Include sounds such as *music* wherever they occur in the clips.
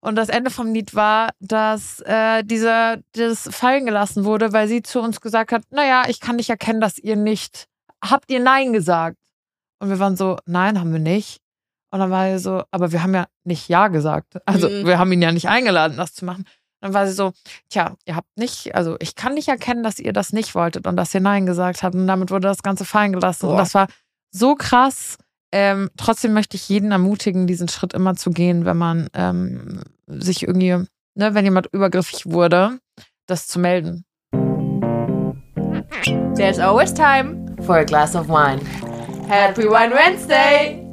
Und das Ende vom Lied war, dass äh, dieser das fallen gelassen wurde, weil sie zu uns gesagt hat, naja, ich kann nicht erkennen, dass ihr nicht, habt ihr Nein gesagt? Und wir waren so, nein, haben wir nicht. Und dann war er so, aber wir haben ja nicht Ja gesagt. Also Mhm. wir haben ihn ja nicht eingeladen, das zu machen. Dann war sie so, tja, ihr habt nicht, also ich kann nicht erkennen, dass ihr das nicht wolltet und dass ihr Nein gesagt habt. Und damit wurde das Ganze fallen gelassen. Und Boah. das war so krass. Ähm, trotzdem möchte ich jeden ermutigen, diesen Schritt immer zu gehen, wenn man ähm, sich irgendwie, ne, wenn jemand übergriffig wurde, das zu melden. There's always time for a glass of wine. Happy Wine Wednesday!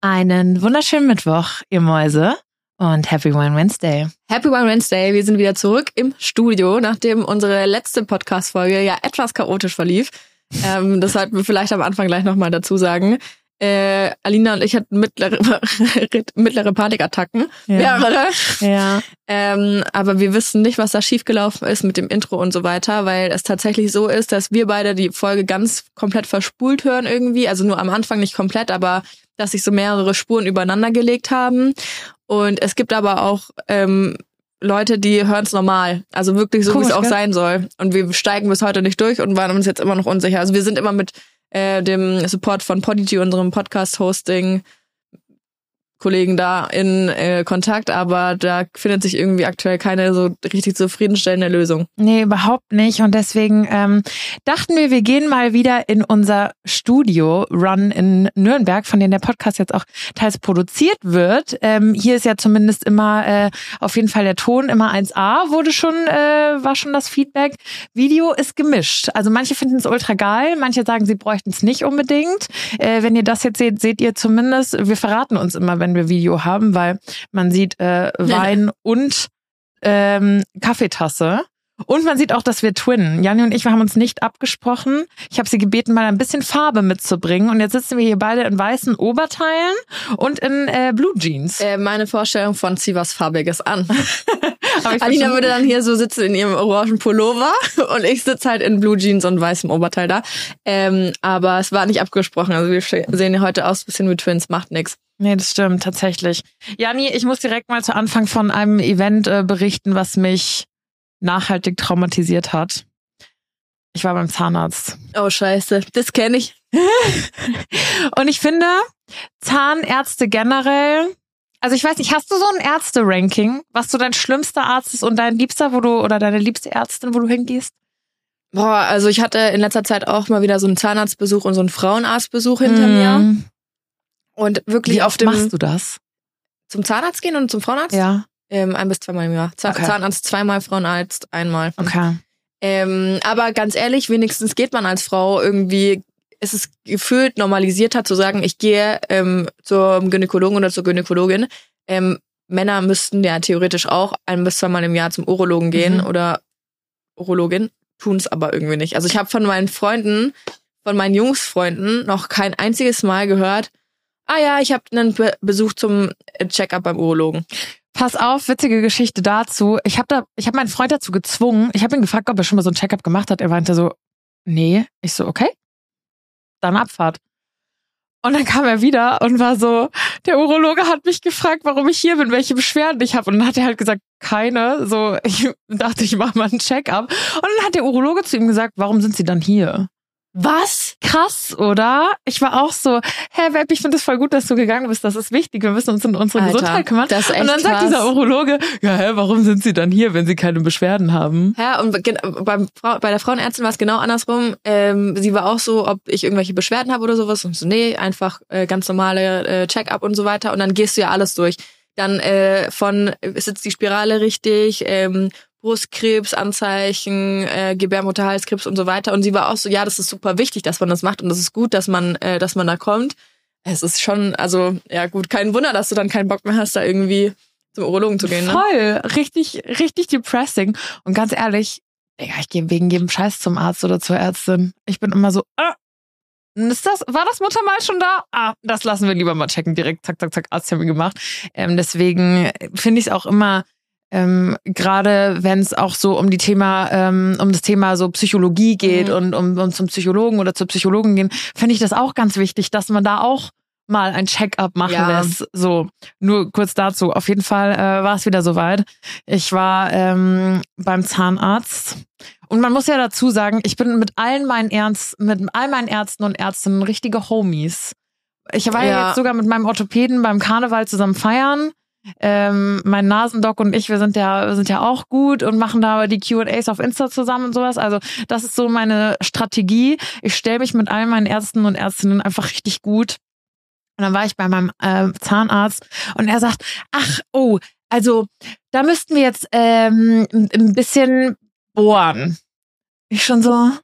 Einen wunderschönen Mittwoch, ihr Mäuse. Und Happy Wine Wednesday. Happy Wine Wednesday. Wir sind wieder zurück im Studio, nachdem unsere letzte Podcast-Folge ja etwas chaotisch verlief. Ähm, das sollten wir vielleicht am Anfang gleich nochmal dazu sagen. Äh, Alina und ich hatten mittlere, *laughs* mittlere Panikattacken. Ja. Mehrere. Ja. Ähm, aber wir wissen nicht, was da schiefgelaufen ist mit dem Intro und so weiter, weil es tatsächlich so ist, dass wir beide die Folge ganz komplett verspult hören irgendwie. Also nur am Anfang nicht komplett, aber dass sich so mehrere Spuren übereinander gelegt haben. Und es gibt aber auch ähm, Leute, die hören es normal. Also wirklich so, wie es auch gell? sein soll. Und wir steigen bis heute nicht durch und waren uns jetzt immer noch unsicher. Also wir sind immer mit äh, dem Support von Podigy, unserem Podcast-Hosting, Kollegen da in äh, Kontakt, aber da findet sich irgendwie aktuell keine so richtig zufriedenstellende Lösung. Nee, überhaupt nicht. Und deswegen ähm, dachten wir, wir gehen mal wieder in unser Studio Run in Nürnberg, von dem der Podcast jetzt auch teils produziert wird. Ähm, hier ist ja zumindest immer äh, auf jeden Fall der Ton immer 1A, wurde schon, äh, war schon das Feedback. Video ist gemischt. Also manche finden es ultra geil, manche sagen, sie bräuchten es nicht unbedingt. Äh, wenn ihr das jetzt seht, seht ihr zumindest, wir verraten uns immer, wenn wir Video haben, weil man sieht äh, Wein und ähm, Kaffeetasse. Und man sieht auch, dass wir twinnen. Janni und ich, wir haben uns nicht abgesprochen. Ich habe sie gebeten, mal ein bisschen Farbe mitzubringen. Und jetzt sitzen wir hier beide in weißen Oberteilen und in äh, Blue Jeans. Äh, meine Vorstellung von zieh was Farbiges an. *laughs* Alina würde dann hier so sitzen in ihrem orangen Pullover und ich sitze halt in Blue Jeans und weißem Oberteil da. Ähm, aber es war nicht abgesprochen. Also wir sehen ja heute aus, bisschen wie Twins, macht nix. Nee, das stimmt, tatsächlich. Jani, ich muss direkt mal zu Anfang von einem Event äh, berichten, was mich nachhaltig traumatisiert hat. Ich war beim Zahnarzt. Oh scheiße, das kenne ich. *laughs* Und ich finde, Zahnärzte generell, also ich weiß nicht, hast du so ein Ärzte-Ranking, was so dein schlimmster Arzt ist und dein liebster, wo du, oder deine liebste Ärztin, wo du hingehst? Boah, also ich hatte in letzter Zeit auch mal wieder so einen Zahnarztbesuch und so einen Frauenarztbesuch hinter mir. Mm. Und wirklich Wie auf dem machst du das? zum Zahnarzt gehen und zum Frauenarzt? Ja, Ähm, ein bis zweimal im Jahr. Za Okay. Zahnarzt zweimal, Frauenarzt einmal. okay. Ähm, aber ganz ehrlich, wenigstens geht man als Frau irgendwie, es ist gefühlt normalisierter zu sagen, ich gehe ähm, zum Gynäkologen oder zur Gynäkologin. Ähm, Männer müssten ja theoretisch auch ein bis zweimal im Jahr zum Urologen gehen Mhm. oder Urologin, tun es aber irgendwie nicht. Also ich habe von meinen Freunden, von meinen Jungsfreunden noch kein einziges Mal gehört, ah ja, ich habe einen Be Besuch zum äh, Check-up beim Urologen. Pass auf, witzige Geschichte dazu. Ich habe da, ich habe meinen Freund dazu gezwungen. Ich habe ihn gefragt, ob er schon mal so ein Checkup gemacht hat. Er meinte so, nee. Ich so, okay. Dann Abfahrt. Und dann kam er wieder und war so, der Urologe hat mich gefragt, warum ich hier bin, welche Beschwerden ich habe. Und dann hat er halt gesagt, keine. So, ich *laughs* dachte, ich mache mal einen Checkup. Und dann hat der Urologe zu ihm gesagt, warum sind Sie dann hier? Was? Krass, oder? Ich war auch so, hä, Web, ich finde es voll gut, dass du gegangen bist. Das ist wichtig. Wir müssen uns um unsere Alter, Gesundheit kümmern. das ist echt und dann sagt krass. dieser Urologe, ja, hä, warum sind Sie dann hier, wenn Sie keine Beschwerden haben? Ja, und gen- beim Frau, bei der Frauenärztin war es genau andersrum. Ähm, sie war auch so, ob ich irgendwelche Beschwerden habe oder sowas. Und so, nee, einfach äh, ganz normale äh, Check-up und so weiter. Und dann gehst du ja alles durch. Dann äh, von, äh, sitzt die Spirale richtig, ähm, Brustkrebsanzeichen, äh, Gebärmutterhalskrebs und so weiter. Und sie war auch so, ja, das ist super wichtig, dass man das macht und das ist gut, dass man, äh, dass man da kommt. Es ist schon, also, ja gut, kein Wunder, dass du dann keinen Bock mehr hast, da irgendwie zum Urologen zu gehen. Ne? Voll, richtig, richtig depressing. Und ganz ehrlich, Digga, ich gehe wegen jedem Scheiß zum Arzt oder zur Ärztin. Ich bin immer so, ah, ist das, war das Muttermal schon da? Ah, das lassen wir lieber mal checken. Direkt, zack, zack, zack, Arzttermin gemacht. Ähm, deswegen finde ich es auch immer, ähm, gerade wenn es auch so um die Thema, ähm, um das Thema so Psychologie geht Mhm. und um, um zum Psychologen oder zur Psychologin gehen, finde ich das auch ganz wichtig, dass man da auch mal ein Check-up machen Ja. lässt. So, nur kurz dazu. Auf jeden Fall äh, war es wieder soweit. Ich war ähm, beim Zahnarzt. Und man muss ja dazu sagen, ich bin mit allen meinen Ernst, mit all meinen Ärzten und Ärztinnen richtige Homies. Ich war ja, Ja. jetzt sogar mit meinem Orthopäden beim Karneval zusammen feiern. Ähm, mein Nasendoc und ich, wir sind ja, sind ja auch gut und machen da die Q&As auf Insta zusammen und sowas. Also das ist so meine Strategie. Ich stelle mich mit all meinen Ärzten und Ärztinnen einfach richtig gut. Und dann war ich bei meinem äh, Zahnarzt und er sagt, ach, oh, also da müssten wir jetzt ähm, ein bisschen bohren. Ich schon so, ah,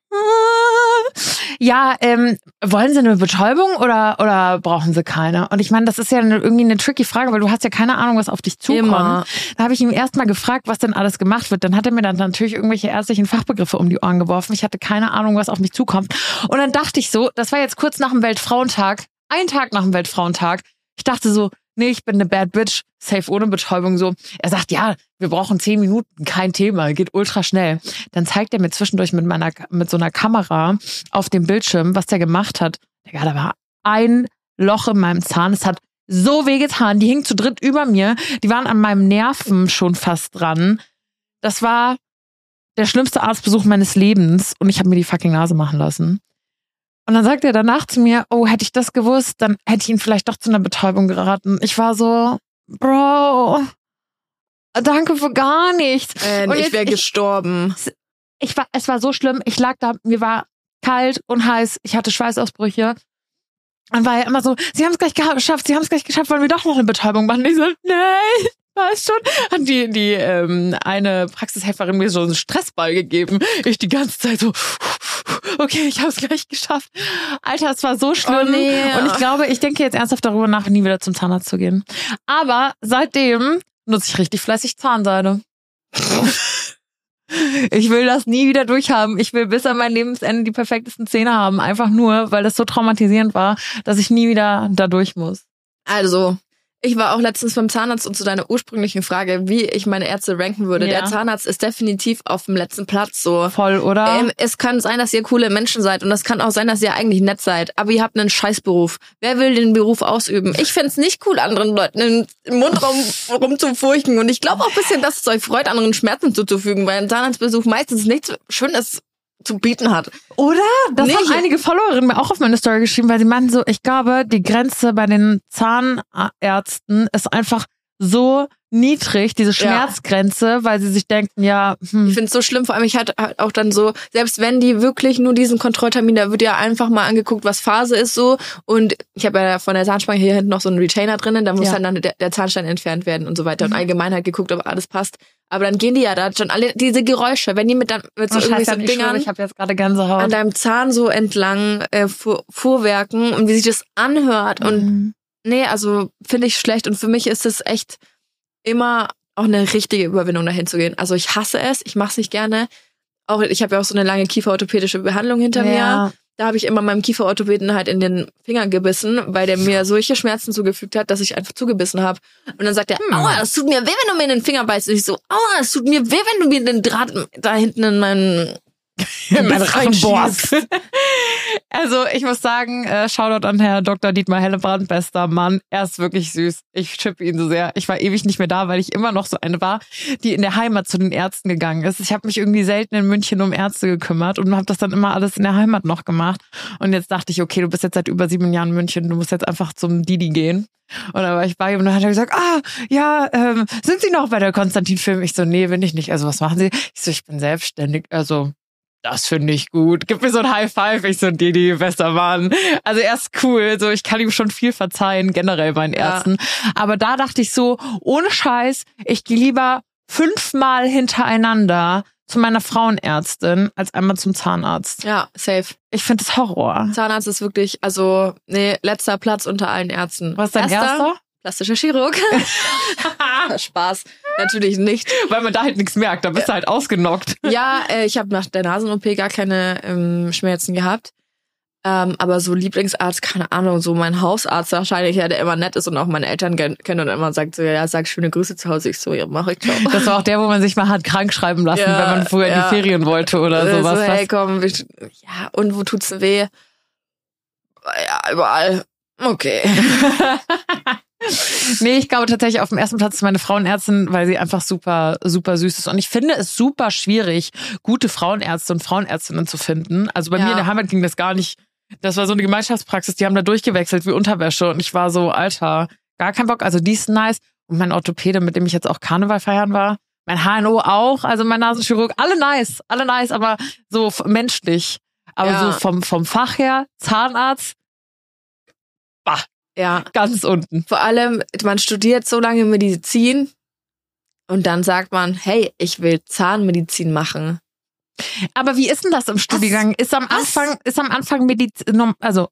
ja, ähm, wollen Sie eine Betäubung oder, oder brauchen Sie keine? Und ich meine, das ist ja eine, irgendwie eine tricky Frage, weil du hast ja keine Ahnung, was auf dich zukommt. Immer. Da habe ich ihm erstmal gefragt, was denn alles gemacht wird. Dann hat er mir dann natürlich irgendwelche ärztlichen Fachbegriffe um die Ohren geworfen. Ich hatte keine Ahnung, was auf mich zukommt. Und dann dachte ich so, das war jetzt kurz nach dem Weltfrauentag, ein Tag nach dem Weltfrauentag. Ich dachte so, nee, ich bin eine Bad Bitch, safe ohne Betäubung so. Er sagt, ja, wir brauchen zehn Minuten, kein Thema, geht ultra schnell. Dann zeigt er mir zwischendurch mit meiner, mit so einer Kamera auf dem Bildschirm, was der gemacht hat. Digga, da war ein Loch in meinem Zahn. Es hat so wehgetan. Die hingen zu dritt über mir. Die waren an meinem Nerven schon fast dran. Das war der schlimmste Arztbesuch meines Lebens und ich habe mir die fucking Nase machen lassen. Und dann sagt er danach zu mir, oh, hätte ich das gewusst, dann hätte ich ihn vielleicht doch zu einer Betäubung geraten. Ich war so, Bro, danke für gar nichts. Äh, Und ich wäre ich- gestorben. Ich war, es war so schlimm. Ich lag da, mir war kalt und heiß. Ich hatte Schweißausbrüche. Und war ja immer so, sie haben es gleich geschafft, sie haben es gleich geschafft, wollen wir doch noch eine Betäubung machen? Ich so, nein, weiß schon. Hat die, die ähm, eine Praxishelferin mir so einen Stressball gegeben. Ich die ganze Zeit so, okay, ich habe es gleich geschafft. Alter, es war so schlimm. Oh, nee. Und ich glaube, ich denke jetzt ernsthaft darüber nach, nie wieder zum Zahnarzt zu gehen. Aber seitdem nutze ich richtig fleißig Zahnseide. Ich will das nie wieder durchhaben. Ich will bis an mein Lebensende die perfektesten Zähne haben. Einfach nur, weil das so traumatisierend war, dass ich nie wieder da durch muss. Also, ich war auch letztens beim Zahnarzt und zu deiner ursprünglichen Frage, wie ich meine Ärzte ranken würde. Ja. Der Zahnarzt ist definitiv auf dem letzten Platz so. Voll, oder? Ähm, es kann sein, dass ihr coole Menschen seid und es kann auch sein, dass ihr eigentlich nett seid, aber ihr habt einen Scheißberuf. Wer will den Beruf ausüben? Ich find's nicht cool, anderen Leuten im Mundraum rumzufurchen und ich glaube auch ein bisschen, dass es euch freut, anderen Schmerzen zuzufügen, weil ein Zahnarztbesuch meistens nichts Schönes zu bieten hat. Oder? Das Nee, haben einige Followerinnen mir auch auf meine Story geschrieben, weil sie meinten so, ich glaube, die Grenze bei den Zahnärzten ist einfach so niedrig, diese Schmerzgrenze, weil sie sich denken, ja, Ich hm, finde es so schlimm, vor allem ich hatte halt auch dann so, selbst wenn die wirklich nur diesen Kontrolltermin, da wird ja einfach mal angeguckt, was Phase ist so. Und ich habe ja von der Zahnspange hier hinten noch so einen Retainer drinnen, da muss Ja. Mhm. dann, dann der, der Zahnstein entfernt werden und so weiter. Und allgemein halt geguckt, ob alles passt. Aber dann gehen die ja da schon alle diese Geräusche, wenn die mit, dann, mit so oh, scheiße, so ich, Dingern ich habe jetzt gerade Gänsehaut. an deinem Zahn so entlang äh, fuhr, fuhrwerken und wie sich das anhört. Und Mhm. nee, also finde ich schlecht. Und für mich ist es echt immer auch eine richtige Überwindung, dahin zu gehen. Also ich hasse es, ich mache es nicht gerne. Auch ich habe ja auch so eine lange kieferorthopädische Behandlung hinter mir. Da habe ich immer meinem Kieferorthopäden halt in den Finger gebissen, weil der mir solche Schmerzen zugefügt hat, dass ich einfach zugebissen habe. Und dann sagt er, Hm. aua, das tut mir weh, wenn du mir in den Finger beißt. Und ich so, aua, es tut mir weh, wenn du mir den Draht da hinten in meinen *laughs* mein. *laughs* Also ich muss sagen, äh, Shoutout an Herr Dr. Dietmar Hellebrand, bester Mann. Er ist wirklich süß. Ich chippe ihn so sehr. Ich war ewig nicht mehr da, weil ich immer noch so eine war, die in der Heimat zu den Ärzten gegangen ist. Ich habe mich irgendwie selten in München um Ärzte gekümmert und habe das dann immer alles in der Heimat noch gemacht. Und jetzt dachte ich, okay, du bist jetzt seit über sieben Jahren in München, du musst jetzt einfach zum Didi gehen. Und dann war ich bei ihm und dann hat er gesagt, ah, ja, ähm, sind Sie noch bei der Konstantin-Film? Ich so, nee, bin ich nicht. Also was machen Sie? Ich so, ich bin selbstständig. Also das finde ich gut. Gib mir so ein High Five. Ich so, Didi, bester Mann. Also er ist cool. So, ich kann ihm schon viel verzeihen, generell meinen Ja. Ärzten. Aber da dachte ich so, ohne Scheiß, ich gehe lieber fünfmal hintereinander zu meiner Frauenärztin als einmal zum Zahnarzt. Ja, safe. Ich finde das Horror. Zahnarzt ist wirklich, also, nee, letzter Platz unter allen Ärzten. Was ist dein erster? Plastischer Chirurg. *laughs* Spaß. Natürlich nicht. Weil man da halt nichts merkt. Da bist du halt ausgenockt. Ja, äh, ich habe nach der Nasen-OP gar keine ähm, Schmerzen gehabt. Ähm, aber so Lieblingsarzt, keine Ahnung, so mein Hausarzt wahrscheinlich, ja, der immer nett ist und auch meine Eltern kennen und immer sagt so, ja, sag schöne Grüße zu Hause. Ich so, ja, mach ich, ciao. Das war auch der, wo man sich mal hat krank schreiben lassen, Ja, wenn man früher in ja. die Ferien wollte oder Äh, sowas. So, hey, komm, ja, und wo tut's weh? Ja, überall. Okay. *laughs* nee, ich glaube tatsächlich auf dem ersten Platz ist meine Frauenärztin, weil sie einfach super, super süß ist. Und ich finde es super schwierig, gute Frauenärzte und Frauenärztinnen zu finden. Also bei Ja. mir in der Heimat ging das gar nicht. Das war so eine Gemeinschaftspraxis, die haben da durchgewechselt wie Unterwäsche. Und ich war so, Alter, gar kein Bock. Also die ist nice. Und mein Orthopäde, mit dem ich jetzt auch Karneval feiern war, mein HNO auch, also mein Nasenchirurg, alle nice, alle nice, aber so menschlich. Aber Ja. so vom, vom Fach her, Zahnarzt, Ja. ganz unten. Vor allem, man studiert so lange Medizin und dann sagt man, hey, ich will Zahnmedizin machen. Aber wie ist denn das im Studiengang? Ist am Was? Anfang, ist am Anfang Medizin, also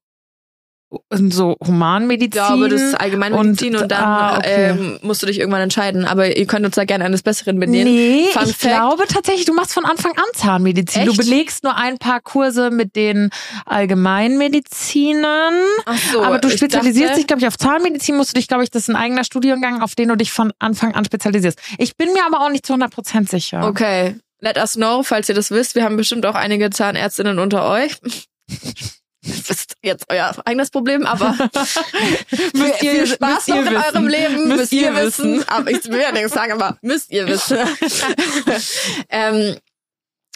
so Humanmedizin? Ich glaube, das ist Allgemeinmedizin und, Und- dann ah, okay. ähm, musst du dich irgendwann entscheiden. Aber ihr könnt uns da gerne eines Besseren bedienen. Nee, Fun ich Fact. glaube tatsächlich, du machst von Anfang an Zahnmedizin. Du Echt? belegst nur ein paar Kurse mit den Allgemeinmedizinern. Ach so, aber du spezialisierst dachte- dich, glaube ich, auf Zahnmedizin musst du dich, glaube ich, das ist ein eigener Studiengang, auf den du dich von Anfang an spezialisierst. Ich bin mir aber auch nicht zu 100% sicher. Okay, let us know, falls ihr das wisst. Wir haben bestimmt auch einige Zahnärztinnen unter euch. Das ist jetzt euer eigenes Problem, aber *laughs* Müsst viel, ihr- viel Spaß noch in wissen. eurem Leben. Müsst Müsst, ihr ihr wissen. wissen. Aber ich will ja nichts sagen, aber müsst ihr wissen. *laughs* ähm,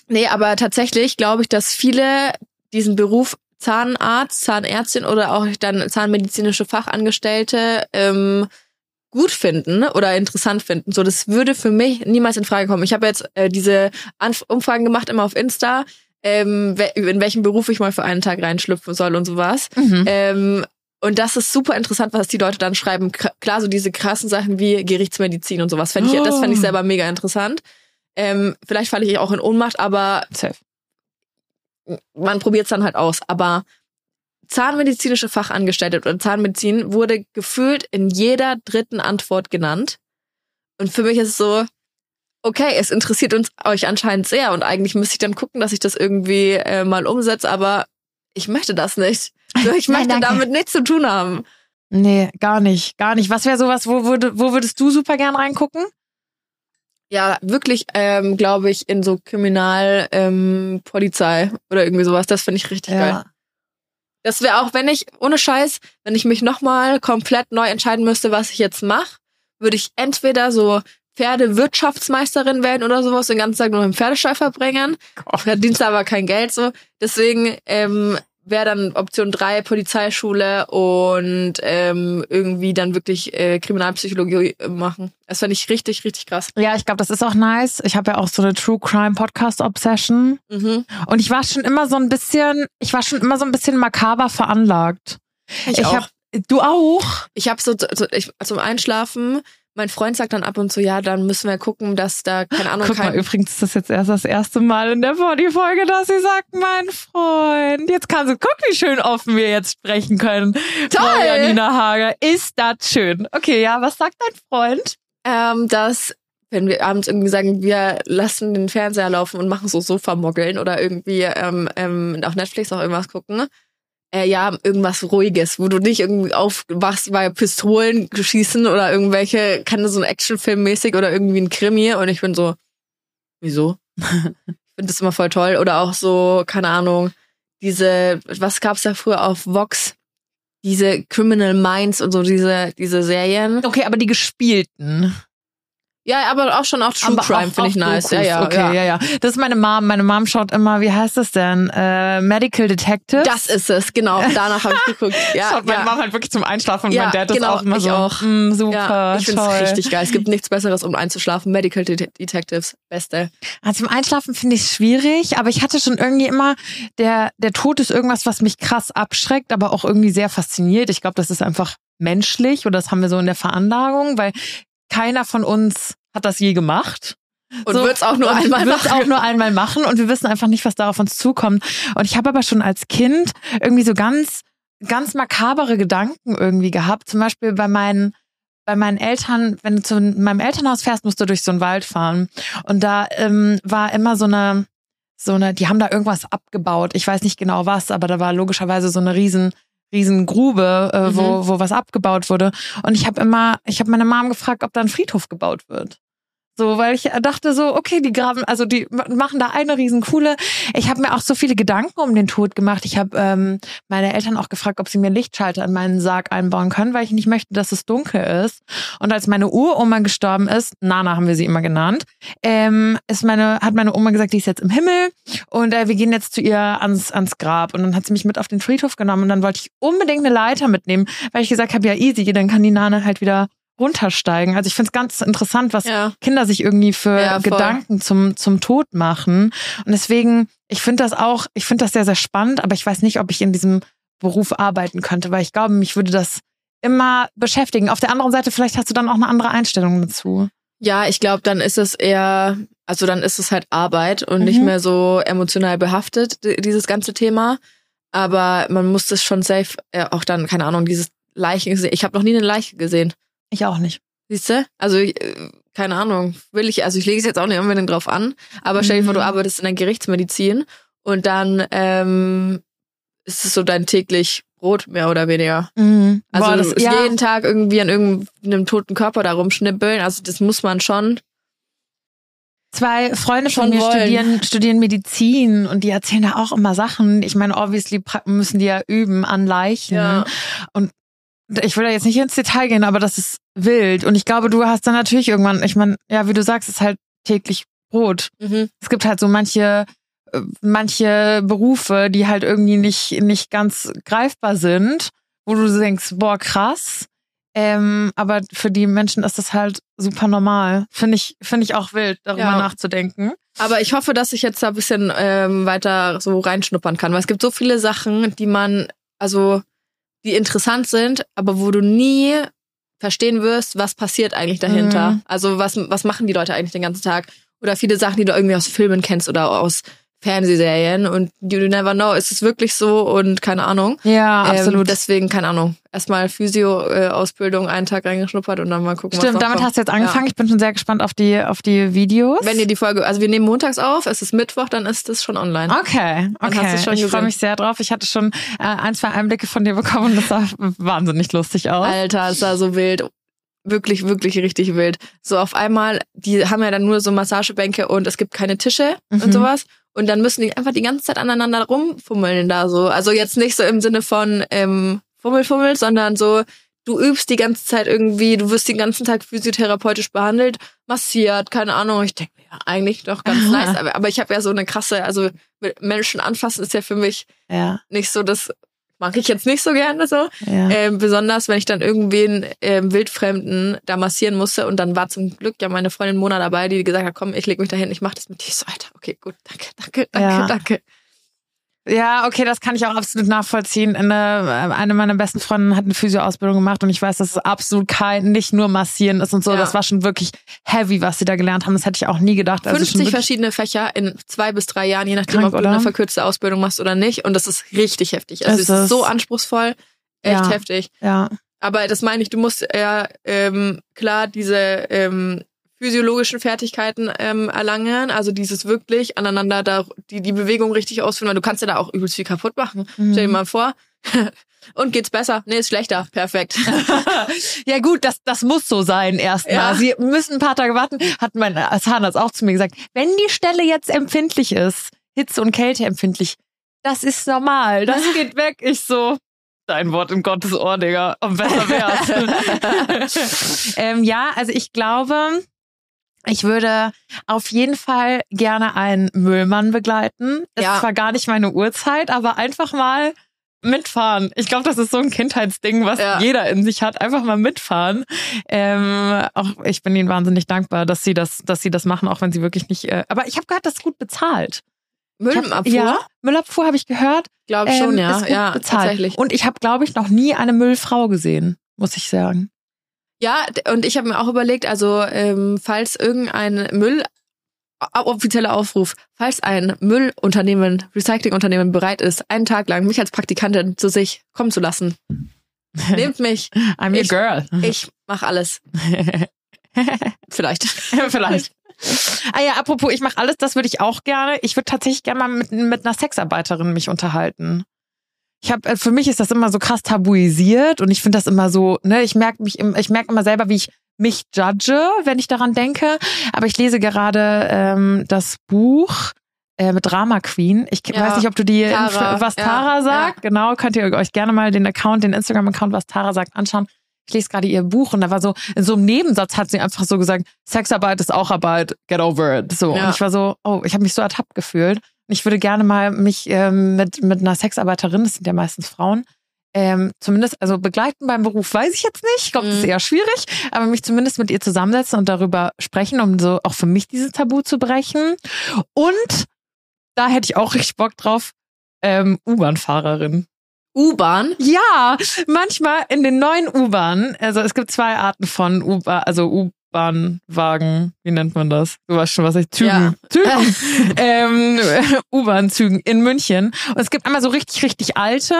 nee, aber tatsächlich glaube ich, dass viele diesen Beruf Zahnarzt, Zahnärztin oder auch dann zahnmedizinische Fachangestellte ähm, gut finden oder interessant finden. So, das würde für mich niemals in Frage kommen. Ich habe jetzt äh, diese Anf Umfragen gemacht immer auf Insta, ähm, in welchen Beruf ich mal für einen Tag reinschlüpfen soll und sowas. Mhm. Ähm, und das ist super interessant, was die Leute dann schreiben. Klar, so diese krassen Sachen wie Gerichtsmedizin und sowas. Fänd ich, Das fände ich Oh. selber mega interessant. Ähm, vielleicht falle ich auch in Ohnmacht, aber Safe. man probiert es dann halt aus. Aber zahnmedizinische Fachangestellte oder Zahnmedizin wurde gefühlt in jeder dritten Antwort genannt. Und für mich ist es so, okay, es interessiert uns euch anscheinend sehr und eigentlich müsste ich dann gucken, dass ich das irgendwie äh, mal umsetze, aber ich möchte das nicht. *laughs* So, ich Nein, möchte danke. damit nichts zu tun haben. Nee, gar nicht, gar nicht. Was wäre sowas, wo, würde, wo würdest du super gern reingucken? Ja, wirklich, ähm, glaube ich, in so Kriminal, ähm, Polizei oder irgendwie sowas. Das finde ich richtig geil. Das wäre auch, wenn ich, ohne Scheiß, wenn ich mich nochmal komplett neu entscheiden müsste, was ich jetzt mache, würde ich entweder so Pferdewirtschaftsmeisterin werden oder sowas, den ganzen Tag nur im Pferdestall verbringen. Verdienst aber kein Geld so. Deswegen ähm, wäre dann Option drei Polizeischule und ähm, irgendwie dann wirklich äh, Kriminalpsychologie machen. Das fände ich richtig, richtig krass. Ja, ich glaube, das ist auch nice. Ich habe ja auch so eine True Crime Podcast Obsession. Mhm. Und ich war schon immer so ein bisschen, ich war schon immer so ein bisschen makaber veranlagt. Ich, auch. hab, du auch? Ich habe so, so ich, zum Einschlafen, mein Freund sagt dann ab und zu, ja, dann müssen wir gucken, dass da, keine Ahnung, Guck mal, kein, übrigens ist das jetzt erst das erste Mal in der Body-Folge, dass sie sagt, mein Freund. Jetzt kann sie, guck, wie schön offen wir jetzt sprechen können. Toll! Janina Hager, ist das schön. Okay, ja, was sagt dein Freund? ähm, dass wenn wir abends irgendwie sagen, wir lassen den Fernseher laufen und machen so Sofamoggeln oder irgendwie ähm, ähm, auf Netflix auch irgendwas gucken. Äh, ja, irgendwas Ruhiges, wo du nicht irgendwie aufwachst bei Pistolen schießen oder irgendwelche, kann so ein Actionfilm mäßig oder irgendwie ein Krimi und ich bin so, wieso? *laughs* ich finde das immer voll toll. Oder auch so, keine Ahnung, diese, was gab's da früher auf Vox? Diese Criminal Minds und so, diese, diese Serien. Okay, aber die gespielten. Ja, aber auch schon auch True Aber Crime finde ich nice. Dokus. Ja, ja, okay, ja. ja, ja. Das ist meine Mom. Meine Mom schaut immer, wie heißt das denn? Äh, Medical Detective. Das ist es, genau. Danach habe ich geguckt. *laughs* Ja, schaut meine ja. Mom halt wirklich zum Einschlafen und Ja, mein Dad ist genau, auch immer ich so. auch. Mm, super, ja, ich finde es richtig geil. Es gibt nichts Besseres, um einzuschlafen. Medical Det Detectives, beste. Also zum Einschlafen finde ich es schwierig, aber ich hatte schon irgendwie immer, der, der Tod ist irgendwas, was mich krass abschreckt, aber auch irgendwie sehr fasziniert. Ich glaube, das ist einfach menschlich oder das haben wir so in der Veranlagung, weil keiner von uns hat das je gemacht. Und So, wird's auch nur einmal machen. auch nur einmal machen und wir wissen einfach nicht, was da auf uns zukommt. Und ich habe aber schon als Kind irgendwie so ganz, ganz makabere Gedanken irgendwie gehabt. Zum Beispiel bei meinen, bei meinen Eltern, wenn du zu meinem Elternhaus fährst, musst du durch so einen Wald fahren. Und da ähm, war immer so eine, so eine, die haben da irgendwas abgebaut. Ich weiß nicht genau was, aber da war logischerweise so eine riesen, riesen Grube, äh, wo, wo was abgebaut wurde. Und ich habe immer, ich habe meine Mom gefragt, ob da ein Friedhof gebaut wird. So, weil ich dachte so, okay, die graben, also die machen da eine riesen Kuhle. Ich habe mir auch so viele Gedanken um den Tod gemacht. Ich habe ähm, meine Eltern auch gefragt, ob sie mir Lichtschalter in meinen Sarg einbauen können, weil ich nicht möchte, dass es dunkel ist. Und als meine Uroma gestorben ist, Nana haben wir sie immer genannt, ähm, ist meine, hat meine Oma gesagt, die ist jetzt im Himmel und äh, wir gehen jetzt zu ihr ans, ans Grab. Und dann hat sie mich mit auf den Friedhof genommen und dann wollte ich unbedingt eine Leiter mitnehmen, weil ich gesagt habe, ja easy, dann kann die Nana halt wieder runtersteigen. Also ich finde es ganz interessant, was ja. Kinder sich irgendwie für ja, Gedanken zum, zum Tod machen. Und deswegen, ich finde das auch, ich finde das sehr, sehr spannend, aber ich weiß nicht, ob ich in diesem Beruf arbeiten könnte, weil ich glaube, mich würde das immer beschäftigen. Auf der anderen Seite, vielleicht hast du dann auch eine andere Einstellung dazu. Ja, ich glaube, dann ist es eher, also dann ist es halt Arbeit und mhm. nicht mehr so emotional behaftet, dieses ganze Thema. Aber man muss das schon safe, äh, auch dann, keine Ahnung, dieses Leichen gesehen. Ich habe noch nie eine Leiche gesehen. Ich auch nicht. Siehst du? Also, äh, keine Ahnung, will ich, also ich lege es jetzt auch nicht unbedingt drauf an, aber stell dir vor, du mhm. arbeitest in der Gerichtsmedizin und dann ähm, ist es so dein täglich Brot, mehr oder weniger. Mhm. Also Boah, das, ja. jeden Tag irgendwie an irgendeinem toten Körper da rumschnippeln, also das muss man schon. Zwei Freunde von mir studieren, studieren Medizin und die erzählen da auch immer Sachen. Ich meine, obviously müssen die ja üben an Leichen. Ja. Und ich will da jetzt nicht ins Detail gehen, aber das ist wild. Und ich glaube, du hast dann natürlich irgendwann, ich meine, ja, wie du sagst, ist halt täglich Brot. Mhm. Es gibt halt so manche, äh, manche Berufe, die halt irgendwie nicht, nicht ganz greifbar sind, wo du denkst, boah, krass. Ähm, aber für die Menschen ist das halt super normal. Finde ich, finde ich auch wild, darüber ja. nachzudenken. Aber ich hoffe, dass ich jetzt da ein bisschen ähm, weiter so reinschnuppern kann, weil es gibt so viele Sachen, die man, also die interessant sind, aber wo du nie verstehen wirst, was passiert eigentlich dahinter. Mhm. Also was, was machen die Leute eigentlich den ganzen Tag? Oder viele Sachen, die du irgendwie aus Filmen kennst oder aus Fernsehserien und you never know, ist es wirklich so und keine Ahnung. Ja, ähm, absolut. Deswegen, keine Ahnung. Erstmal Physio-Ausbildung einen Tag reingeschnuppert und dann mal gucken, Stimmt, was damit kommt. hast du jetzt angefangen. Ja. Ich bin schon sehr gespannt auf die, auf die Videos. Wenn ihr die Folge, also wir nehmen montags auf, es ist Mittwoch, dann ist es schon online. Okay, okay. ich freue mich sehr drauf. Ich hatte schon äh, ein, zwei Einblicke von dir bekommen und das sah *laughs* wahnsinnig lustig aus. Alter, es sah so wild wirklich, wirklich richtig wild. So auf einmal, die haben ja dann nur so Massagebänke und es gibt keine Tische mhm. und sowas. Und dann müssen die einfach die ganze Zeit aneinander rumfummeln da so. Also jetzt nicht so im Sinne von ähm, Fummel, Fummel, sondern so, du übst die ganze Zeit irgendwie, du wirst den ganzen Tag physiotherapeutisch behandelt, massiert, keine Ahnung. Ich denke, ja, eigentlich doch ganz *laughs* nice. Aber, aber ich habe ja so eine krasse, also Menschen anfassen ist ja für mich ja. nicht so das mag ich jetzt nicht so gerne so. Ja. Ähm, besonders, wenn ich dann irgendwen ähm, Wildfremden da massieren musste. Und dann war zum Glück ja meine Freundin Mona dabei, die gesagt hat, komm, ich leg mich da hin, ich mach das mit dir. So, Alter, okay, gut, danke, danke, danke, ja. danke. Ja, okay, das kann ich auch absolut nachvollziehen. Eine, eine meiner besten Freundinnen hat eine Physio-Ausbildung gemacht und ich weiß, dass es absolut kein, nicht nur massieren ist und so. Ja. Das war schon wirklich heavy, was sie da gelernt haben. Das hätte ich auch nie gedacht. Also 50 verschiedene Fächer in zwei bis drei Jahren, je nachdem, krank, ob du oder? eine verkürzte Ausbildung machst oder nicht. Und das ist richtig heftig. Also es ist, ist so anspruchsvoll, echt ja. heftig. Ja. Aber das meine ich, du musst ja ähm, klar diese ähm, physiologischen Fertigkeiten ähm, erlangen, also dieses wirklich aneinander da die die Bewegung richtig ausführen, weil du kannst ja da auch übelst viel kaputt machen. Mhm. Stell dir mal vor. *laughs* Und geht's besser? Nee, ist schlechter. Perfekt. *laughs* ja gut, das, das muss so sein erstmal. Ja. Sie müssen ein paar Tage warten, hat mein Zahnarzt auch zu mir gesagt. Wenn die Stelle jetzt empfindlich ist, Hitze und Kälte empfindlich, das ist normal, das *laughs* geht weg. Ich so, dein Wort in Gottes Ohr, Digga. Und besser wär's. ähm, ja, also ich glaube, ich würde auf jeden Fall gerne einen Müllmann begleiten. Das ja. ist zwar gar nicht meine Uhrzeit, aber einfach mal mitfahren. Ich glaube, das ist so ein Kindheitsding, was ja. jeder in sich hat. Einfach mal mitfahren. Ähm, auch ich bin ihnen wahnsinnig dankbar, dass sie das, dass sie das machen, auch wenn sie wirklich nicht. Äh, aber ich habe gehört, das ist gut bezahlt. Müllabfuhr? Ja, Müllabfuhr habe ich gehört. Glaube schon, ähm, ja. Ist gut ja, bezahlt. tatsächlich. Und ich habe, glaube ich, noch nie eine Müllfrau gesehen, muss ich sagen. Ja, und ich habe mir auch überlegt, also ähm, falls irgendein Müll offizieller Aufruf, falls ein Müllunternehmen, Recyclingunternehmen bereit ist, einen Tag lang mich als Praktikantin zu sich kommen zu lassen, *laughs* nehmt mich. I'm your ich, girl. Ich mach alles. *laughs* Vielleicht. *laughs* Vielleicht. Ah ja, apropos, ich mache alles, das würde ich auch gerne. Ich würde tatsächlich gerne mal mit, mit einer Sexarbeiterin mich unterhalten ich habe für mich ist das immer so krass tabuisiert und ich finde das immer so, ne, ich merke mich ich merke immer selber, wie ich mich judge, wenn ich daran denke. Aber ich lese gerade ähm, das Buch äh, mit Drama Queen. Ich Ja, weiß nicht, ob du die, Tara, was ja, Tara sagt. ja. Genau, könnt ihr euch gerne mal den Account, den Instagram-Account, was Tara sagt, anschauen. Ich lese gerade ihr Buch und da war so, in so einem Nebensatz hat sie einfach so gesagt, Sexarbeit ist auch Arbeit, get over it. So. Und ich war so, oh, ich habe mich so ertappt gefühlt. Ich würde gerne mal mich ähm, mit, mit einer Sexarbeiterin, das sind ja meistens Frauen, ähm, zumindest, also begleiten beim Beruf weiß ich jetzt nicht. Ich glaube, das ist Mhm. eher schwierig, aber mich zumindest mit ihr zusammensetzen und darüber sprechen, um so auch für mich dieses Tabu zu brechen. Und da hätte ich auch richtig Bock drauf, ähm, U-Bahn-Fahrerin. U-Bahn. Ja, manchmal in den neuen U-Bahnen, also es gibt zwei Arten von U-Bahn, also U-Bahn-Wagen, wie nennt man das? Du weißt schon, was ich, Zügen, Ja. Zügen, *laughs* ähm, *laughs* U-Bahn-Zügen in München. Und es gibt einmal so richtig, richtig alte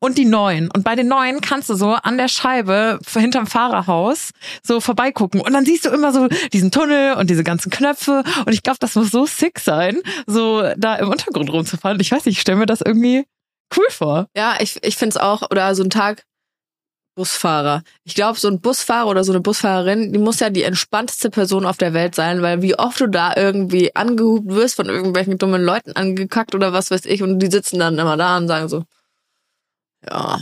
und die neuen. Und bei den neuen kannst du so an der Scheibe hinterm Fahrerhaus so vorbeigucken. Und dann siehst du immer so diesen Tunnel und diese ganzen Knöpfe. Und ich glaube, das muss so sick sein, so da im Untergrund rumzufahren. Ich weiß nicht, ich stelle mir das irgendwie cool vor. Ja, ich, ich finde es auch, oder so ein Tag Busfahrer. Ich glaube, so ein Busfahrer oder so eine Busfahrerin, die muss ja die entspannteste Person auf der Welt sein, weil wie oft du da irgendwie angehupt wirst, von irgendwelchen dummen Leuten angekackt oder was weiß ich, und die sitzen dann immer da und sagen so, ja,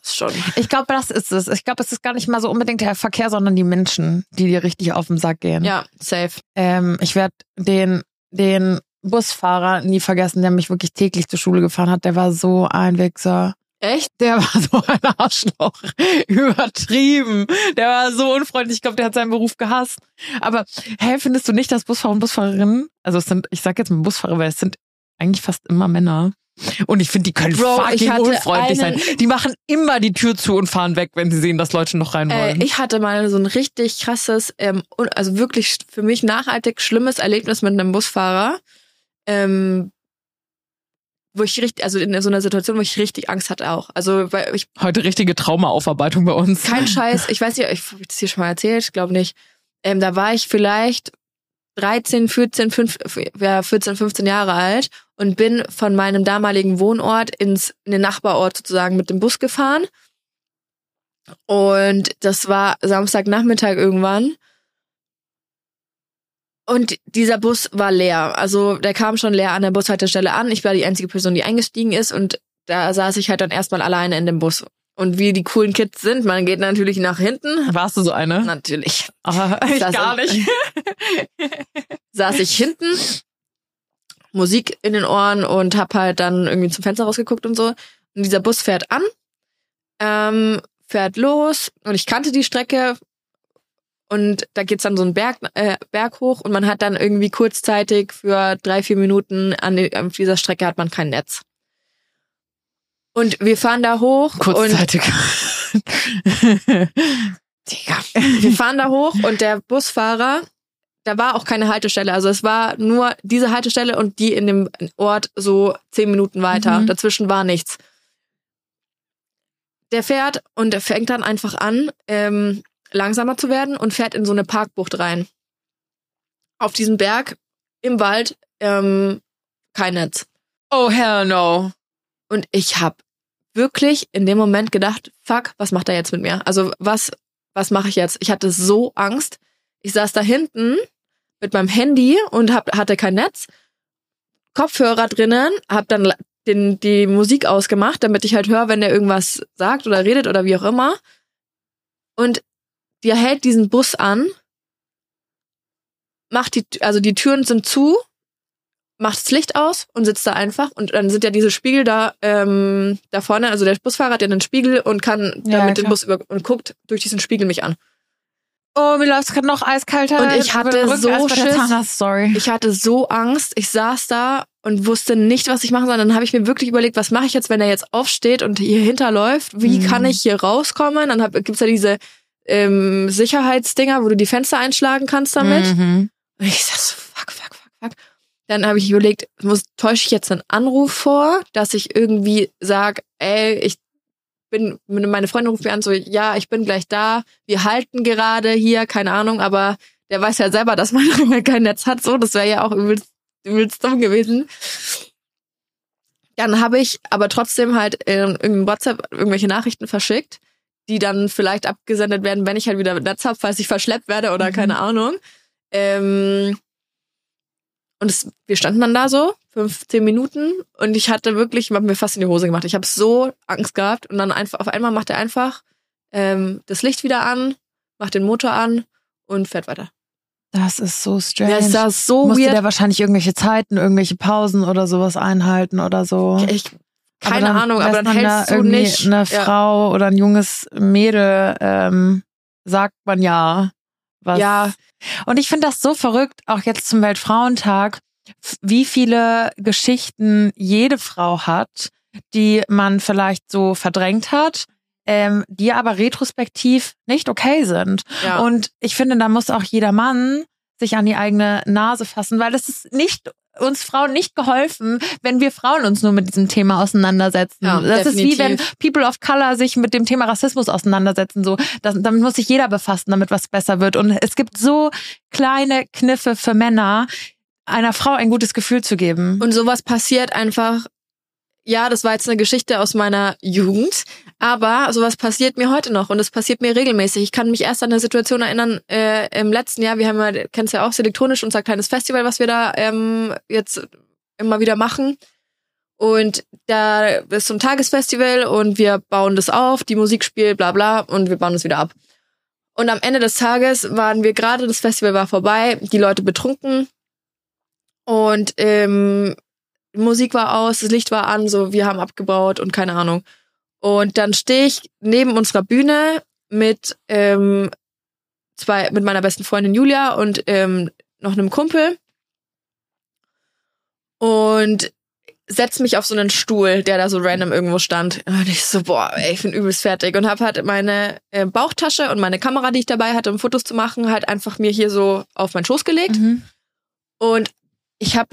das schon. Ich glaube, das ist es. Ich glaube, es ist gar nicht mal so unbedingt der Verkehr, sondern die Menschen, die dir richtig auf den Sack gehen. Ja, safe. Ähm, ich werde den, den Busfahrer nie vergessen, der mich wirklich täglich zur Schule gefahren hat. Der war so ein Wichser. Echt? Der war so ein Arschloch. *laughs* Übertrieben. Der war so unfreundlich. Ich glaube, der hat seinen Beruf gehasst. Aber, hä, findest du nicht, dass Busfahrer und Busfahrerinnen, also es sind, ich sag jetzt mal Busfahrer, weil es sind eigentlich fast immer Männer. Und ich finde, die können Bro, fucking unfreundlich sein. Die machen immer die Tür zu und fahren weg, wenn sie sehen, dass Leute noch rein wollen. Äh, ich hatte mal so ein richtig krasses, ähm, also wirklich für mich nachhaltig schlimmes Erlebnis mit einem Busfahrer. Ähm, wo ich richtig, also in so einer Situation, wo ich richtig Angst hatte auch. Also, weil ich Heute richtige Traumaaufarbeitung bei uns. kein *laughs* Scheiß, ich weiß nicht, ich habe das hier schon mal erzählt, ich glaube nicht. Ähm, da war ich vielleicht 13, 14, 5, ja, 14, 15 Jahre alt und bin von meinem damaligen Wohnort ins in den Nachbarort sozusagen mit dem Bus gefahren. Und das war Samstagnachmittag irgendwann. Und dieser Bus war leer. Also der kam schon leer an der Bushaltestelle an. Ich war die einzige Person, die eingestiegen ist und da saß ich halt dann erstmal alleine in dem Bus. Und wie die coolen Kids sind, man geht natürlich nach hinten. Warst du so eine? Natürlich. Aber ich Das gar nicht. *laughs* *laughs* Saß ich hinten, Musik in den Ohren und hab halt dann irgendwie zum Fenster rausgeguckt und so. Und dieser Bus fährt an, ähm, fährt los und ich kannte die Strecke und da geht's dann so einen Berg, äh, Berg hoch und man hat dann irgendwie kurzzeitig für drei, vier Minuten an auf dieser Strecke hat man kein Netz. Und wir fahren da hoch und Kurzzeitig. *laughs* Digga. Wir fahren da hoch und der Busfahrer, da war auch keine Haltestelle. Also es war nur diese Haltestelle und die in dem Ort so zehn Minuten weiter. Mhm. Dazwischen war nichts. Der fährt und er fängt dann einfach an, ähm, langsamer zu werden und fährt in so eine Parkbucht rein. Auf diesem Berg im Wald ähm, kein Netz. oh hell no. Und ich habe wirklich in dem Moment gedacht, fuck, was macht er jetzt mit mir? Also was, was mache ich jetzt? Ich hatte so Angst. Ich saß da hinten mit meinem Handy und hab, hatte kein Netz, Kopfhörer drinnen, hab dann den, die Musik ausgemacht, damit ich halt höre, wenn der irgendwas sagt oder redet oder wie auch immer. Und der hält diesen Bus an, macht die, also die Türen sind zu, macht das Licht aus und sitzt da einfach. Und dann sind ja diese Spiegel da, ähm, da vorne, also der Busfahrer hat ja einen Spiegel und kann Ja, damit den klar. Bus über und guckt durch diesen Spiegel mich an. Oh, mir läuft gerade noch eiskalter. Und ich hatte so Schiss. Zahnarzt-Story. Ich hatte so Angst. Ich saß da und wusste nicht, was ich machen soll. Dann habe ich mir wirklich überlegt, was mache ich jetzt, wenn er jetzt aufsteht und hier hinterläuft? Wie Mhm. kann ich hier rauskommen? Dann hab, gibt's ja diese ähm, Sicherheitsdinger, wo du die Fenster einschlagen kannst damit. Mhm. Und ich sag so, fuck, fuck, fuck, fuck. Dann habe ich überlegt, muss, täusche ich jetzt einen Anruf vor, dass ich irgendwie sag, ey, ich bin, meine Freundin ruft mir an, so, ja, ich bin gleich da, wir halten gerade hier, keine Ahnung, aber der weiß ja selber, dass man *laughs* kein Netz hat, so, das wäre ja auch übelst, übelst dumm gewesen. Dann habe ich aber trotzdem halt in irgendeinem WhatsApp irgendwelche Nachrichten verschickt, die dann vielleicht abgesendet werden, wenn ich halt wieder Netz habe, falls ich verschleppt werde oder Mhm. keine Ahnung. Ähm, und es, wir standen dann da so, 15 Minuten, und ich hatte wirklich, ich hab mir fast in die Hose gemacht. Ich habe so Angst gehabt und dann einfach auf einmal macht er einfach ähm, das Licht wieder an, macht den Motor an und fährt weiter. Das ist so strange. Ja, es sah so Musste weird. der wahrscheinlich irgendwelche Zeiten, irgendwelche Pausen oder sowas einhalten oder so. Ich, Aber keine dann Ahnung, aber dann man da hältst du nicht. eine ja. Frau oder ein junges Mädel, ähm, sagt man ja. Was. Ja. Und ich finde das so verrückt, auch jetzt zum Weltfrauentag, wie viele Geschichten jede Frau hat, die man vielleicht so verdrängt hat, ähm, die aber retrospektiv nicht okay sind. ja. Und ich finde, da muss auch jeder Mann sich an die eigene Nase fassen, weil es ist nicht uns Frauen nicht geholfen, wenn wir Frauen uns nur mit diesem Thema auseinandersetzen. Ja, das ist wie wenn definitiv. People of Color sich mit dem Thema Rassismus auseinandersetzen. So, das, damit muss sich jeder befassen, damit was besser wird. Und es gibt so kleine Kniffe für Männer, einer Frau ein gutes Gefühl zu geben. Und sowas passiert einfach. Ja, das war jetzt eine Geschichte aus meiner Jugend, aber sowas passiert mir heute noch und es passiert mir regelmäßig. Ich kann mich erst an eine Situation erinnern, äh, im letzten Jahr, wir haben ja, kennst ja auch, elektronisch, unser kleines Festival, was wir da ähm, jetzt immer wieder machen. Und da ist so ein Tagesfestival und wir bauen das auf, die Musik spielt, bla bla, und wir bauen es wieder ab. Und am Ende des Tages waren wir gerade, das Festival war vorbei, die Leute betrunken und ähm, Musik war aus, das Licht war an, so wir haben abgebaut und keine Ahnung. Und dann stehe ich neben unserer Bühne mit ähm, zwei, mit meiner besten Freundin Julia und ähm, noch einem Kumpel und setz mich auf so einen Stuhl, der da so random irgendwo stand. Und ich so, boah, ey, ich bin übelst fertig. Und hab halt meine äh, Bauchtasche und meine Kamera, die ich dabei hatte, um Fotos zu machen, halt einfach mir hier so auf meinen Schoß gelegt. Mhm. Und ich habe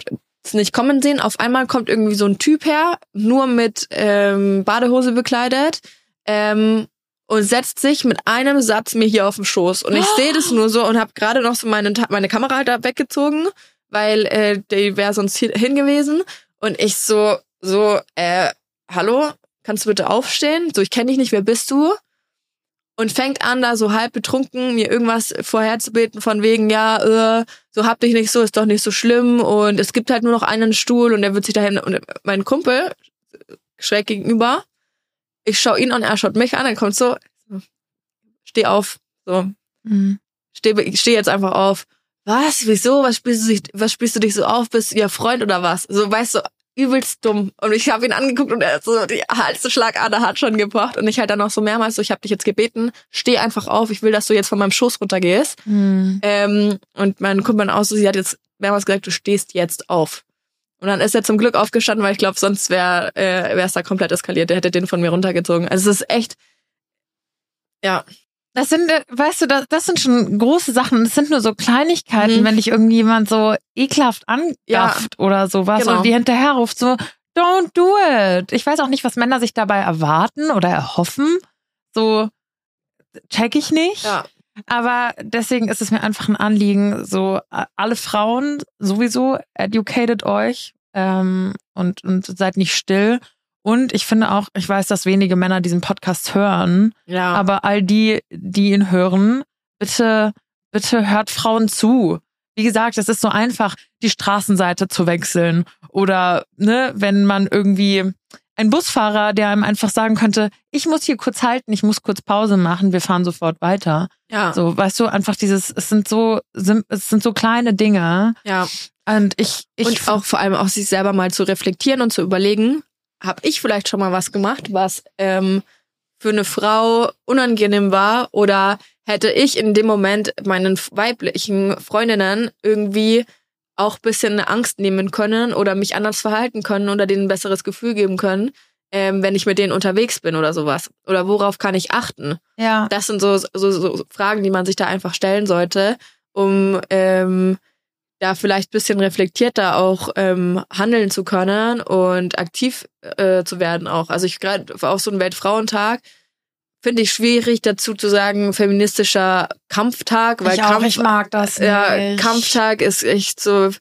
es nicht kommen sehen. Auf einmal kommt irgendwie so ein Typ her, nur mit ähm, Badehose bekleidet. Ähm, und setzt sich mit einem Satz mir hier auf den Schoß. Und ich sehe das *gasps* nur so und habe gerade noch so meine, meine Kamera da weggezogen, weil äh, die wäre sonst hier hin gewesen. Und ich so, so, äh, hallo, kannst du bitte aufstehen? So, ich kenne dich nicht, wer bist du? Und fängt an, da so halb betrunken, mir irgendwas vorherzubeten von wegen, ja, äh, so hab dich nicht so, ist doch nicht so schlimm und es gibt halt nur noch einen Stuhl und er wird sich dahin, und mein Kumpel, schräg gegenüber, ich schau ihn an, er schaut mich an, er kommt so, so, steh auf, so, Mhm. steh, steh jetzt einfach auf. Was? Wieso? Was spielst du dich, was spielst du dich so auf? Bist du ihr Freund oder was? So, weißt du, übelst dumm. Und ich habe ihn angeguckt und er so, die Halsschlagader hat schon gepocht. Und ich halt dann noch so mehrmals so, ich habe dich jetzt gebeten, steh einfach auf, ich will, dass du jetzt von meinem Schoß runtergehst. Mhm. Ähm, und mein Kumpel auch so, sie hat jetzt mehrmals gesagt, du stehst jetzt auf. Und dann ist er zum Glück aufgestanden, weil ich glaube, sonst wäre äh, wär's da komplett eskaliert. Der hätte den von mir runtergezogen. Also es ist echt, ja, Das sind, äh, weißt du, das, das sind schon große Sachen. Das sind nur so Kleinigkeiten, Mhm. wenn dich irgendjemand so ekelhaft angafft oder sowas Genau. oder die hinterher ruft, so, don't do it. Ich weiß auch nicht, was Männer sich dabei erwarten oder erhoffen. So, check ich nicht. ja, Aber deswegen ist es mir einfach ein Anliegen, so äh, alle Frauen sowieso educated euch ähm, und, und seid nicht still. Und ich finde auch, ich weiß, dass wenige Männer diesen Podcast hören, ja. aber all die, die ihn hören, bitte, bitte hört Frauen zu. Wie gesagt, es ist so einfach, die Straßenseite zu wechseln. Oder, ne, wenn man irgendwie ein Busfahrer, der einem einfach sagen könnte, ich muss hier kurz halten, ich muss kurz Pause machen, wir fahren sofort weiter. ja, So, weißt du, einfach dieses, es sind so, es sind so kleine Dinge. ja. Und ich, ich und auch vor allem auch sich selber mal zu reflektieren und zu überlegen, habe ich vielleicht schon mal was gemacht, was ähm, für eine Frau unangenehm war oder hätte ich in dem Moment meinen weiblichen Freundinnen irgendwie auch bisschen Angst nehmen können oder mich anders verhalten können oder denen ein besseres Gefühl geben können, ähm, wenn ich mit denen unterwegs bin oder sowas. Oder worauf kann ich achten? ja, Das sind so, so, so Fragen, die man sich da einfach stellen sollte, um ähm, da vielleicht bisschen reflektierter auch ähm, handeln zu können und aktiv äh, zu werden auch. Also ich gerade auf so einem Weltfrauentag finde ich schwierig dazu zu sagen feministischer Kampftag, weil ich auch, Kampf ich mag das ja, nicht. Kampftag ist echt so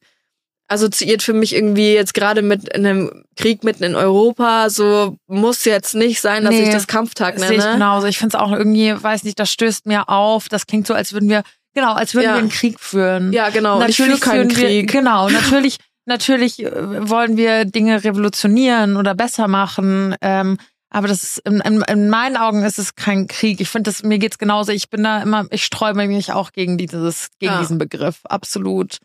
assoziiert für mich irgendwie jetzt gerade mit einem Krieg mitten in Europa. So muss jetzt nicht sein, dass Nee, ich das Kampftag Sehe ich nenne. genauso. Ich finde es auch irgendwie, weiß nicht, das stößt mir auf. Das klingt so, als würden wir, genau, als würden Ja. wir einen Krieg führen. Ja, genau. Und ich natürlich keinen wir, Krieg. genau, *laughs* natürlich, natürlich äh, wollen wir Dinge revolutionieren oder besser machen. Ähm, aber das ist in, in, in meinen Augen ist es kein Krieg. Ich finde, mir geht's genauso. Ich bin da immer, ich sträube mich auch gegen dieses, gegen Ja. diesen Begriff. Absolut.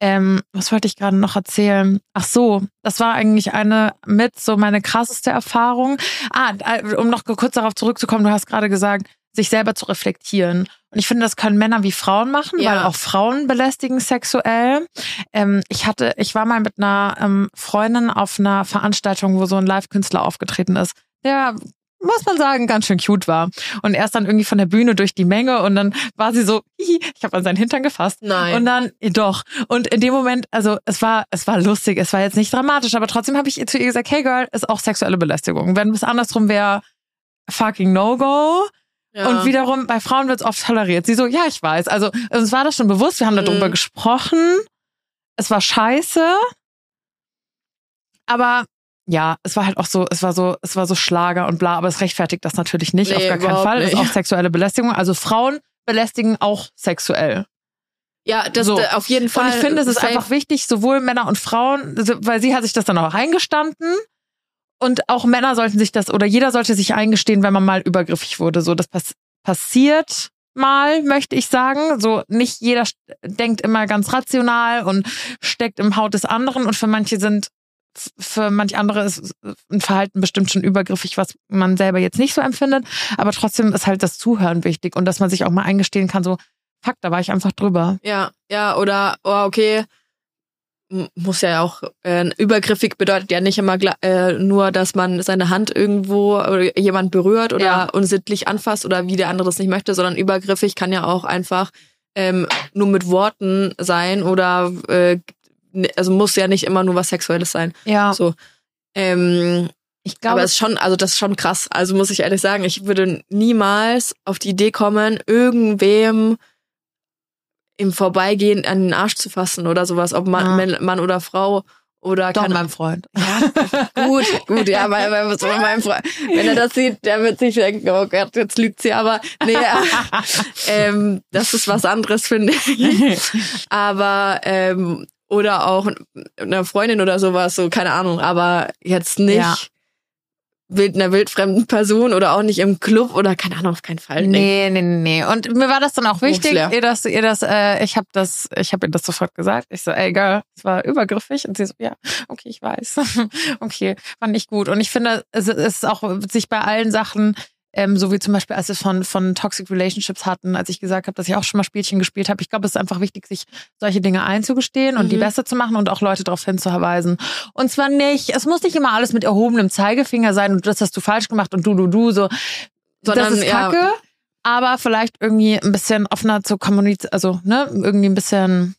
Ähm, was wollte ich gerade noch erzählen? Ach so, das war eigentlich eine mit so meine krasseste Erfahrung. Ah, äh, um noch kurz darauf zurückzukommen, du hast gerade gesagt, sich selber zu reflektieren. Und ich finde, das können Männer wie Frauen machen, Ja. weil auch Frauen belästigen sexuell. Ähm, ich hatte, ich war mal mit einer ähm, Freundin auf einer Veranstaltung, wo so ein Live-Künstler aufgetreten ist. Der muss man sagen, ganz schön cute war. Und er ist dann irgendwie von der Bühne durch die Menge und dann war sie so, *laughs* hihi, ich habe an seinen Hintern gefasst. Nein. Und dann, doch. Und in dem Moment, also es war, es war lustig, es war jetzt nicht dramatisch, aber trotzdem habe ich zu ihr gesagt, hey Girl, ist auch sexuelle Belästigung. Wenn es andersrum wäre, fucking No-Go. Ja. Und wiederum, bei Frauen wird es oft toleriert. Sie so, ja, ich weiß. Also uns war das schon bewusst, wir haben darüber Mhm. gesprochen. Es war scheiße. Aber ja, es war halt auch so, es war so, es war so Schlager und bla, aber es rechtfertigt das natürlich nicht, Nee, auf gar keinen Fall. Ist nicht. auch sexuelle Belästigung. Also Frauen belästigen auch sexuell. ja, das so. äh, auf jeden Fall. Und ich finde, es ist einfach wichtig, sowohl Männer und Frauen, weil sie hat sich das dann auch eingestanden. Und auch Männer sollten sich das, oder jeder sollte sich eingestehen, wenn man mal übergriffig wurde. So, das pass passiert mal, möchte ich sagen. So, nicht jeder denkt immer ganz rational und steckt im Haut des anderen. Und für manche sind, für manch andere ist ein Verhalten bestimmt schon übergriffig, was man selber jetzt nicht so empfindet. Aber trotzdem ist halt das Zuhören wichtig und dass man sich auch mal eingestehen kann, so, fuck, da war ich einfach drüber. Ja, ja, oder, oh, okay, muss ja auch, äh, übergriffig bedeutet ja nicht immer äh, nur, dass man seine Hand irgendwo oder jemand berührt oder Ja. unsittlich anfasst oder wie der andere das nicht möchte, sondern übergriffig kann ja auch einfach ähm, nur mit Worten sein oder äh, also muss ja nicht immer nur was Sexuelles sein. Ja, So. Ähm, ich glaube, aber es ist schon, also das ist schon krass. Also muss ich ehrlich sagen, ich würde niemals auf die Idee kommen, irgendwem im Vorbeigehen an den Arsch zu fassen oder sowas, ob Mann, Ja. Mann, oder Frau oder Doch, keine mein Freund. *laughs* gut, gut, ja, weil was soll mein Freund, wenn er das sieht, der wird sich denken, oh Gott, jetzt lügt sie, aber nee, *laughs* ähm, das ist was anderes, finde ich. Aber ähm, oder auch eine Freundin oder sowas, so keine Ahnung, aber jetzt nicht Ja. Wild einer wildfremden Person oder auch nicht im Club oder keine Ahnung, auf keinen Fall. Nee. Nee, nee, nee. Und mir war das dann auch wichtig, ihr das, ihr das, äh, ich habe das, ich habe ihr das sofort gesagt. Ich so, ey Girl, es war übergriffig. Und sie so, ja, okay, ich weiß. *laughs* okay, fand nicht gut. Und ich finde, es ist auch sich bei allen Sachen, ähm, so wie zum Beispiel, als wir von, von Toxic Relationships hatten, als ich gesagt habe, dass ich auch schon mal Spielchen gespielt habe. Ich glaube, es ist einfach wichtig, sich solche Dinge einzugestehen und die Mhm. besser zu machen und auch Leute darauf hinzuweisen. Und zwar nicht, es muss nicht immer alles mit erhobenem Zeigefinger sein und das hast du falsch gemacht und du, du, du, so. Sondern, das ist ja. kacke, aber vielleicht irgendwie ein bisschen offener zu kommunizieren, also ne, irgendwie ein bisschen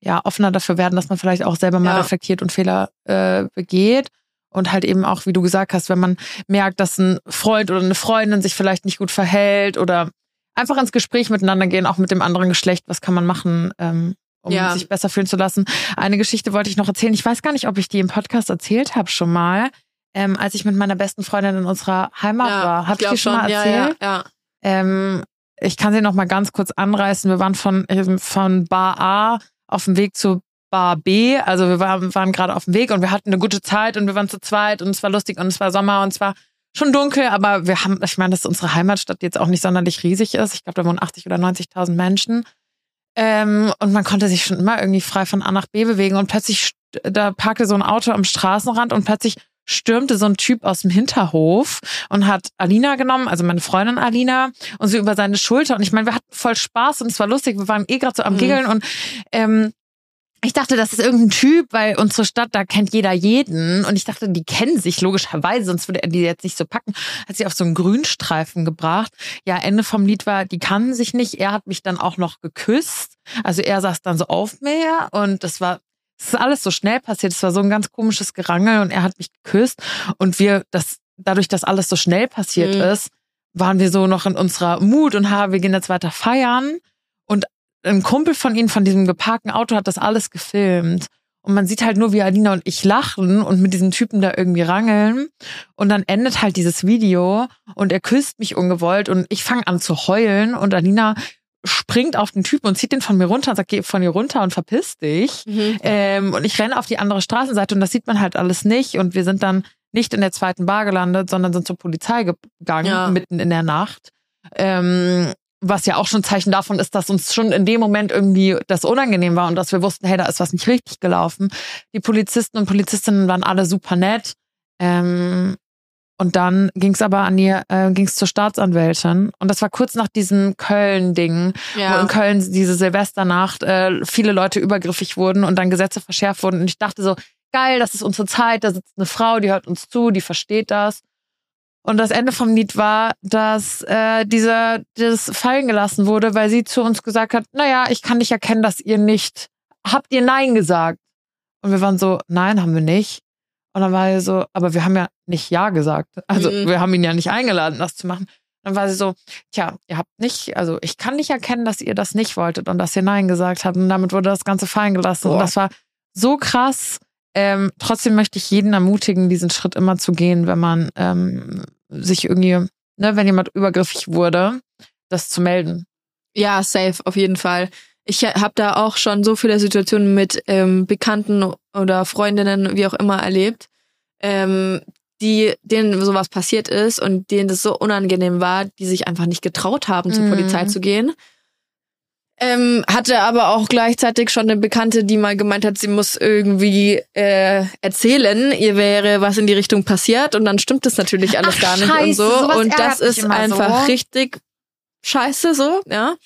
ja offener dafür werden, dass man vielleicht auch selber mal Ja. reflektiert und Fehler äh, begeht. Und halt eben auch, wie du gesagt hast, wenn man merkt, dass ein Freund oder eine Freundin sich vielleicht nicht gut verhält oder einfach ins Gespräch miteinander gehen, auch mit dem anderen Geschlecht, was kann man machen, ähm, um Ja. sich besser fühlen zu lassen. Eine Geschichte wollte ich noch erzählen. Ich weiß gar nicht, ob ich die im Podcast erzählt habe schon mal. Ähm, als ich mit meiner besten Freundin in unserer Heimat war. Habe ich, glaub die schon mal erzählt? Ja, ja, ja. Ähm, ich kann sie noch mal ganz kurz anreißen. Wir waren von, von Bar A auf dem Weg zu Bar B. Also wir waren, waren gerade auf dem Weg und wir hatten eine gute Zeit und wir waren zu zweit und es war lustig und es war Sommer und es war schon dunkel, aber wir haben, ich meine, dass unsere Heimatstadt jetzt auch nicht sonderlich riesig ist. Ich glaube, da wohnen 80 oder 90.000 Menschen. Ähm, und man konnte sich schon immer irgendwie frei von A nach B bewegen und plötzlich, da parkte so ein Auto am Straßenrand und plötzlich stürmte so ein Typ aus dem Hinterhof und hat Alina genommen, also meine Freundin Alina, und so über seine Schulter. Und ich meine, wir hatten voll Spaß und es war lustig. Wir waren eh gerade so am Mhm. Giggeln und ähm, ich dachte, das ist irgendein Typ, weil unsere Stadt, da kennt jeder jeden. Und ich dachte, die kennen sich logischerweise, sonst würde er die jetzt nicht so packen. Hat sie auf so einen Grünstreifen gebracht. Ja, Ende vom Lied war, die kannten sich nicht. Er hat mich dann auch noch geküsst. Also er saß dann so auf mir und das war, es ist alles so schnell passiert. Es war so ein ganz komisches Gerangel und er hat mich geküsst. Und wir, das, dadurch, dass alles so schnell passiert Mhm. ist, waren wir so noch in unserer Mut und ha, wir gehen jetzt weiter feiern. Und ein Kumpel von ihnen, von diesem geparkten Auto, hat das alles gefilmt. und man sieht halt nur, wie Alina und ich lachen und mit diesem Typen da irgendwie rangeln. Und dann endet halt dieses Video und er küsst mich ungewollt und ich fange an zu heulen und Alina springt auf den Typen und zieht den von mir runter und sagt, geh von hier runter und verpiss dich. Mhm. Ähm, und ich renne auf die andere Straßenseite und das sieht man halt alles nicht. Und wir sind dann nicht in der zweiten Bar gelandet, sondern sind zur Polizei gegangen, ja. mitten in der Nacht. Ähm, was ja auch schon Zeichen davon ist, dass uns schon in dem Moment irgendwie das unangenehm war und dass wir wussten, hey, da ist was nicht richtig gelaufen. Die Polizisten und Polizistinnen waren alle super nett. Ähm, und dann ging es aber an die, äh, ging es zur Staatsanwältin. Und das war kurz nach diesem Köln-Ding, ja. wo in Köln diese Silvesternacht äh, viele Leute übergriffig wurden und dann Gesetze verschärft wurden. Und ich dachte so, geil, das ist unsere Zeit, da sitzt eine Frau, die hört uns zu, die versteht das. Und das Ende vom Lied war, dass äh, dieser das fallen gelassen wurde, weil sie zu uns gesagt hat, naja, ich kann nicht erkennen, dass ihr nicht, habt ihr Nein gesagt? Und wir waren so, nein, haben wir nicht. Und dann war sie so, aber wir haben ja nicht Ja gesagt. Also mhm. wir haben ihn ja nicht eingeladen, das zu machen. Dann war sie so, tja, ihr habt nicht, also ich kann nicht erkennen, dass ihr das nicht wolltet und dass ihr Nein gesagt habt. Und damit wurde das Ganze fallen gelassen. Boah. Und das war so krass. Ähm, trotzdem möchte ich jeden ermutigen, diesen Schritt immer zu gehen, wenn man ähm, sich irgendwie, ne, wenn jemand übergriffig wurde, das zu melden. Ja, safe, auf jeden Fall. Ich habe da auch schon so viele Situationen mit ähm, Bekannten oder Freundinnen, wie auch immer, erlebt, ähm, die denen sowas passiert ist und denen das so unangenehm war, die sich einfach nicht getraut haben, zur mhm. Polizei zu gehen. Ähm, hatte aber auch gleichzeitig schon eine Bekannte, die mal gemeint hat, sie muss irgendwie äh, erzählen, ihr wäre was in die Richtung passiert und dann stimmt das natürlich alles Ach, gar nicht Scheiße, und so. Und das ist einfach so. richtig scheiße so, ja.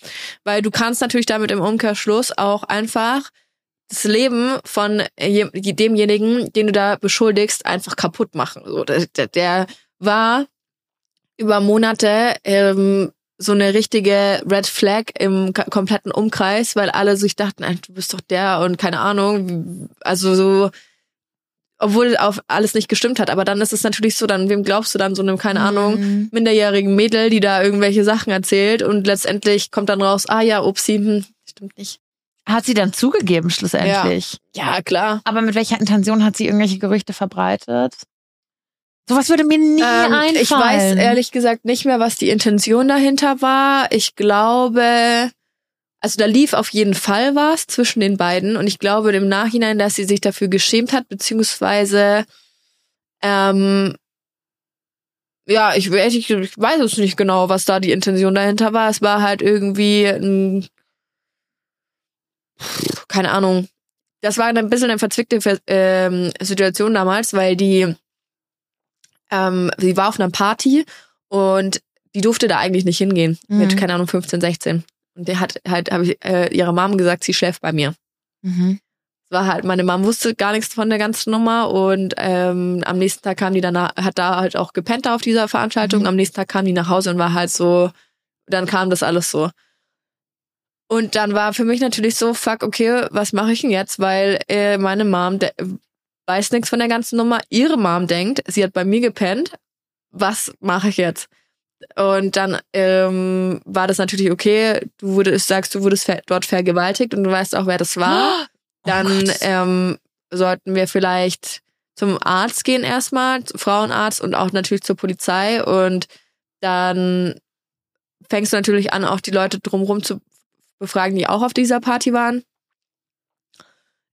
Weil du kannst natürlich damit im Umkehrschluss auch einfach das Leben von demjenigen, den du da beschuldigst, einfach kaputt machen. So, der, der war über Monate ähm, so eine richtige Red Flag im kompletten Umkreis, weil alle sich dachten, du bist doch der und keine Ahnung, also so, obwohl auf alles nicht gestimmt hat. Aber dann ist es natürlich so, dann wem glaubst du dann so einem, keine Ahnung, mhm. minderjährigen Mädel, die da irgendwelche Sachen erzählt und letztendlich kommt dann raus, ah ja, upsie, hm, stimmt nicht. Hat sie dann zugegeben schlussendlich? Ja. ja, klar. Aber mit welcher Intention hat sie irgendwelche Gerüchte verbreitet? Sowas würde mir nie ähm, einfallen. Ich weiß ehrlich gesagt nicht mehr, was die Intention dahinter war. Ich glaube, also da lief auf jeden Fall was zwischen den beiden und ich glaube im Nachhinein, dass sie sich dafür geschämt hat, beziehungsweise ähm, ja, ich, ich, ich weiß es nicht genau, was da die Intention dahinter war. Es war halt irgendwie ein, keine Ahnung. Das war ein bisschen eine verzwickte ähm, Situation damals, weil die ähm, sie war auf einer Party und die durfte da eigentlich nicht hingehen mhm. mit, keine Ahnung, 15, 16. Und der hat halt, habe ich äh, ihrer Mom gesagt, sie schläft bei mir. Mhm. war halt, meine Mom wusste gar nichts von der ganzen Nummer und ähm, am nächsten Tag kam die dann, hat da halt auch gepennt auf dieser Veranstaltung. Mhm. Am nächsten Tag kam die nach Hause und war halt so, dann kam das alles so. Und dann war für mich natürlich so, fuck, okay, was mache ich denn jetzt? Weil äh, meine Mom weiß nichts von der ganzen Nummer. Ihre Mom denkt, sie hat bei mir gepennt. Was mache ich jetzt? Und dann ähm, war das natürlich okay. Du wurdest, sagst, du wurdest ver dort vergewaltigt und du weißt auch, wer das war. *gasps* Oh dann ähm, sollten wir vielleicht zum Arzt gehen erstmal, Frauenarzt und auch natürlich zur Polizei. Und dann fängst du natürlich an, auch die Leute drumherum zu befragen, die auch auf dieser Party waren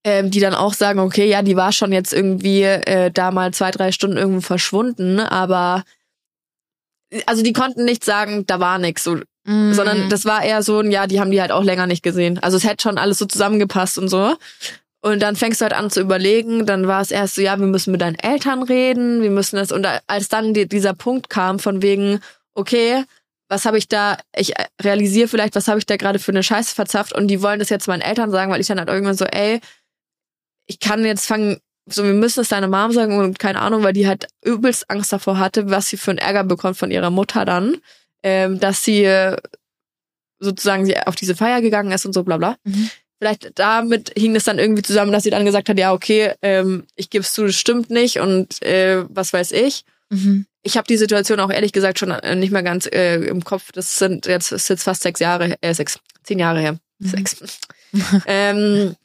ähm, die dann auch sagen, okay, ja, die war schon jetzt irgendwie äh, da mal zwei, drei Stunden irgendwo verschwunden, aber also die konnten nicht sagen, da war nix, so, mm. sondern das war eher so ein, ja, die haben die halt auch länger nicht gesehen. Also es hätte schon alles so zusammengepasst und so. Und dann fängst du halt an zu überlegen, dann war es erst so, ja, wir müssen mit deinen Eltern reden, wir müssen das, und als dann die, dieser Punkt kam von wegen, okay, was habe ich da, ich realisiere vielleicht, was habe ich da gerade für eine Scheiße verzapft und die wollen das jetzt meinen Eltern sagen, weil ich dann halt irgendwann so, ey, ich kann jetzt fangen, so wir müssen es deiner Mom sagen und keine Ahnung, weil die halt übelst Angst davor hatte, was sie für einen Ärger bekommt von ihrer Mutter dann, ähm, dass sie sozusagen sie auf diese Feier gegangen ist und so bla bla. Mhm. Vielleicht damit hing es dann irgendwie zusammen, dass sie dann gesagt hat, ja, okay, ähm, ich gebe es zu, das stimmt nicht und äh, was weiß ich. Mhm. Ich habe die Situation auch ehrlich gesagt schon äh, nicht mehr ganz äh, im Kopf. Das sind jetzt ist jetzt fast sechs Jahre, äh, sechs, zehn Jahre her. Mhm. Sechs. *laughs* ähm,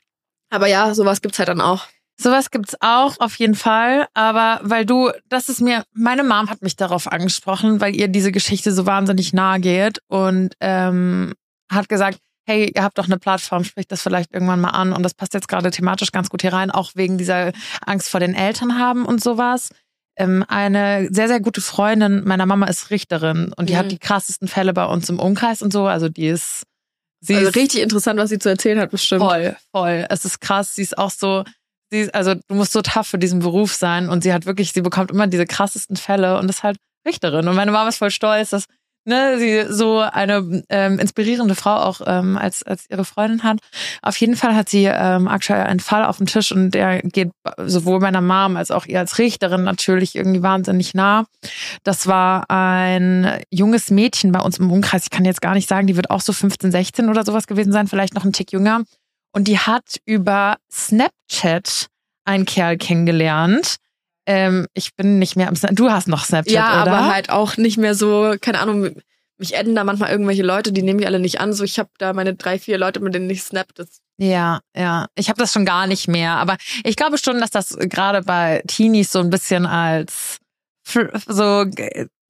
Aber ja, sowas gibt's halt dann auch. Sowas gibt's auch, auf jeden Fall. Aber weil du, das ist mir, meine Mom hat mich darauf angesprochen, weil ihr diese Geschichte so wahnsinnig nahe geht und ähm, hat gesagt, hey, ihr habt doch eine Plattform, spricht das vielleicht irgendwann mal an. Und das passt jetzt gerade thematisch ganz gut hier rein, auch wegen dieser Angst vor den Eltern haben und sowas. Ähm, eine sehr, sehr gute Freundin meiner Mama ist Richterin und die mhm. hat die krassesten Fälle bei uns im Umkreis und so. Also die ist. Sie also richtig interessant, was sie zu erzählen hat, bestimmt. Voll, voll. Es ist krass. Sie ist auch so, sie, also du musst so tough für diesen Beruf sein und sie hat wirklich, sie bekommt immer diese krassesten Fälle und ist halt Richterin. Und meine Mama ist voll stolz, dass ne, sie so eine ähm, inspirierende Frau auch ähm, als, als ihre Freundin hat. Auf jeden Fall hat sie ähm, aktuell einen Fall auf dem Tisch und der geht sowohl meiner Mom als auch ihr als Richterin natürlich irgendwie wahnsinnig nah. Das war ein junges Mädchen bei uns im Umkreis. Ich kann jetzt gar nicht sagen, die wird auch so 15, 16 oder sowas gewesen sein, vielleicht noch ein Tick jünger. Und die hat über Snapchat einen Kerl kennengelernt. Ähm, ich bin nicht mehr am Snapchat. Du hast noch Snapchat, ja, oder? aber halt auch nicht mehr so, keine Ahnung, mich adden da manchmal irgendwelche Leute, die nehmen mich alle nicht an. So, ich habe da meine drei, vier Leute, mit denen ich snap. Das ja, ja. Ich habe das schon gar nicht mehr. Aber ich glaube schon, dass das gerade bei Teenies so ein bisschen als so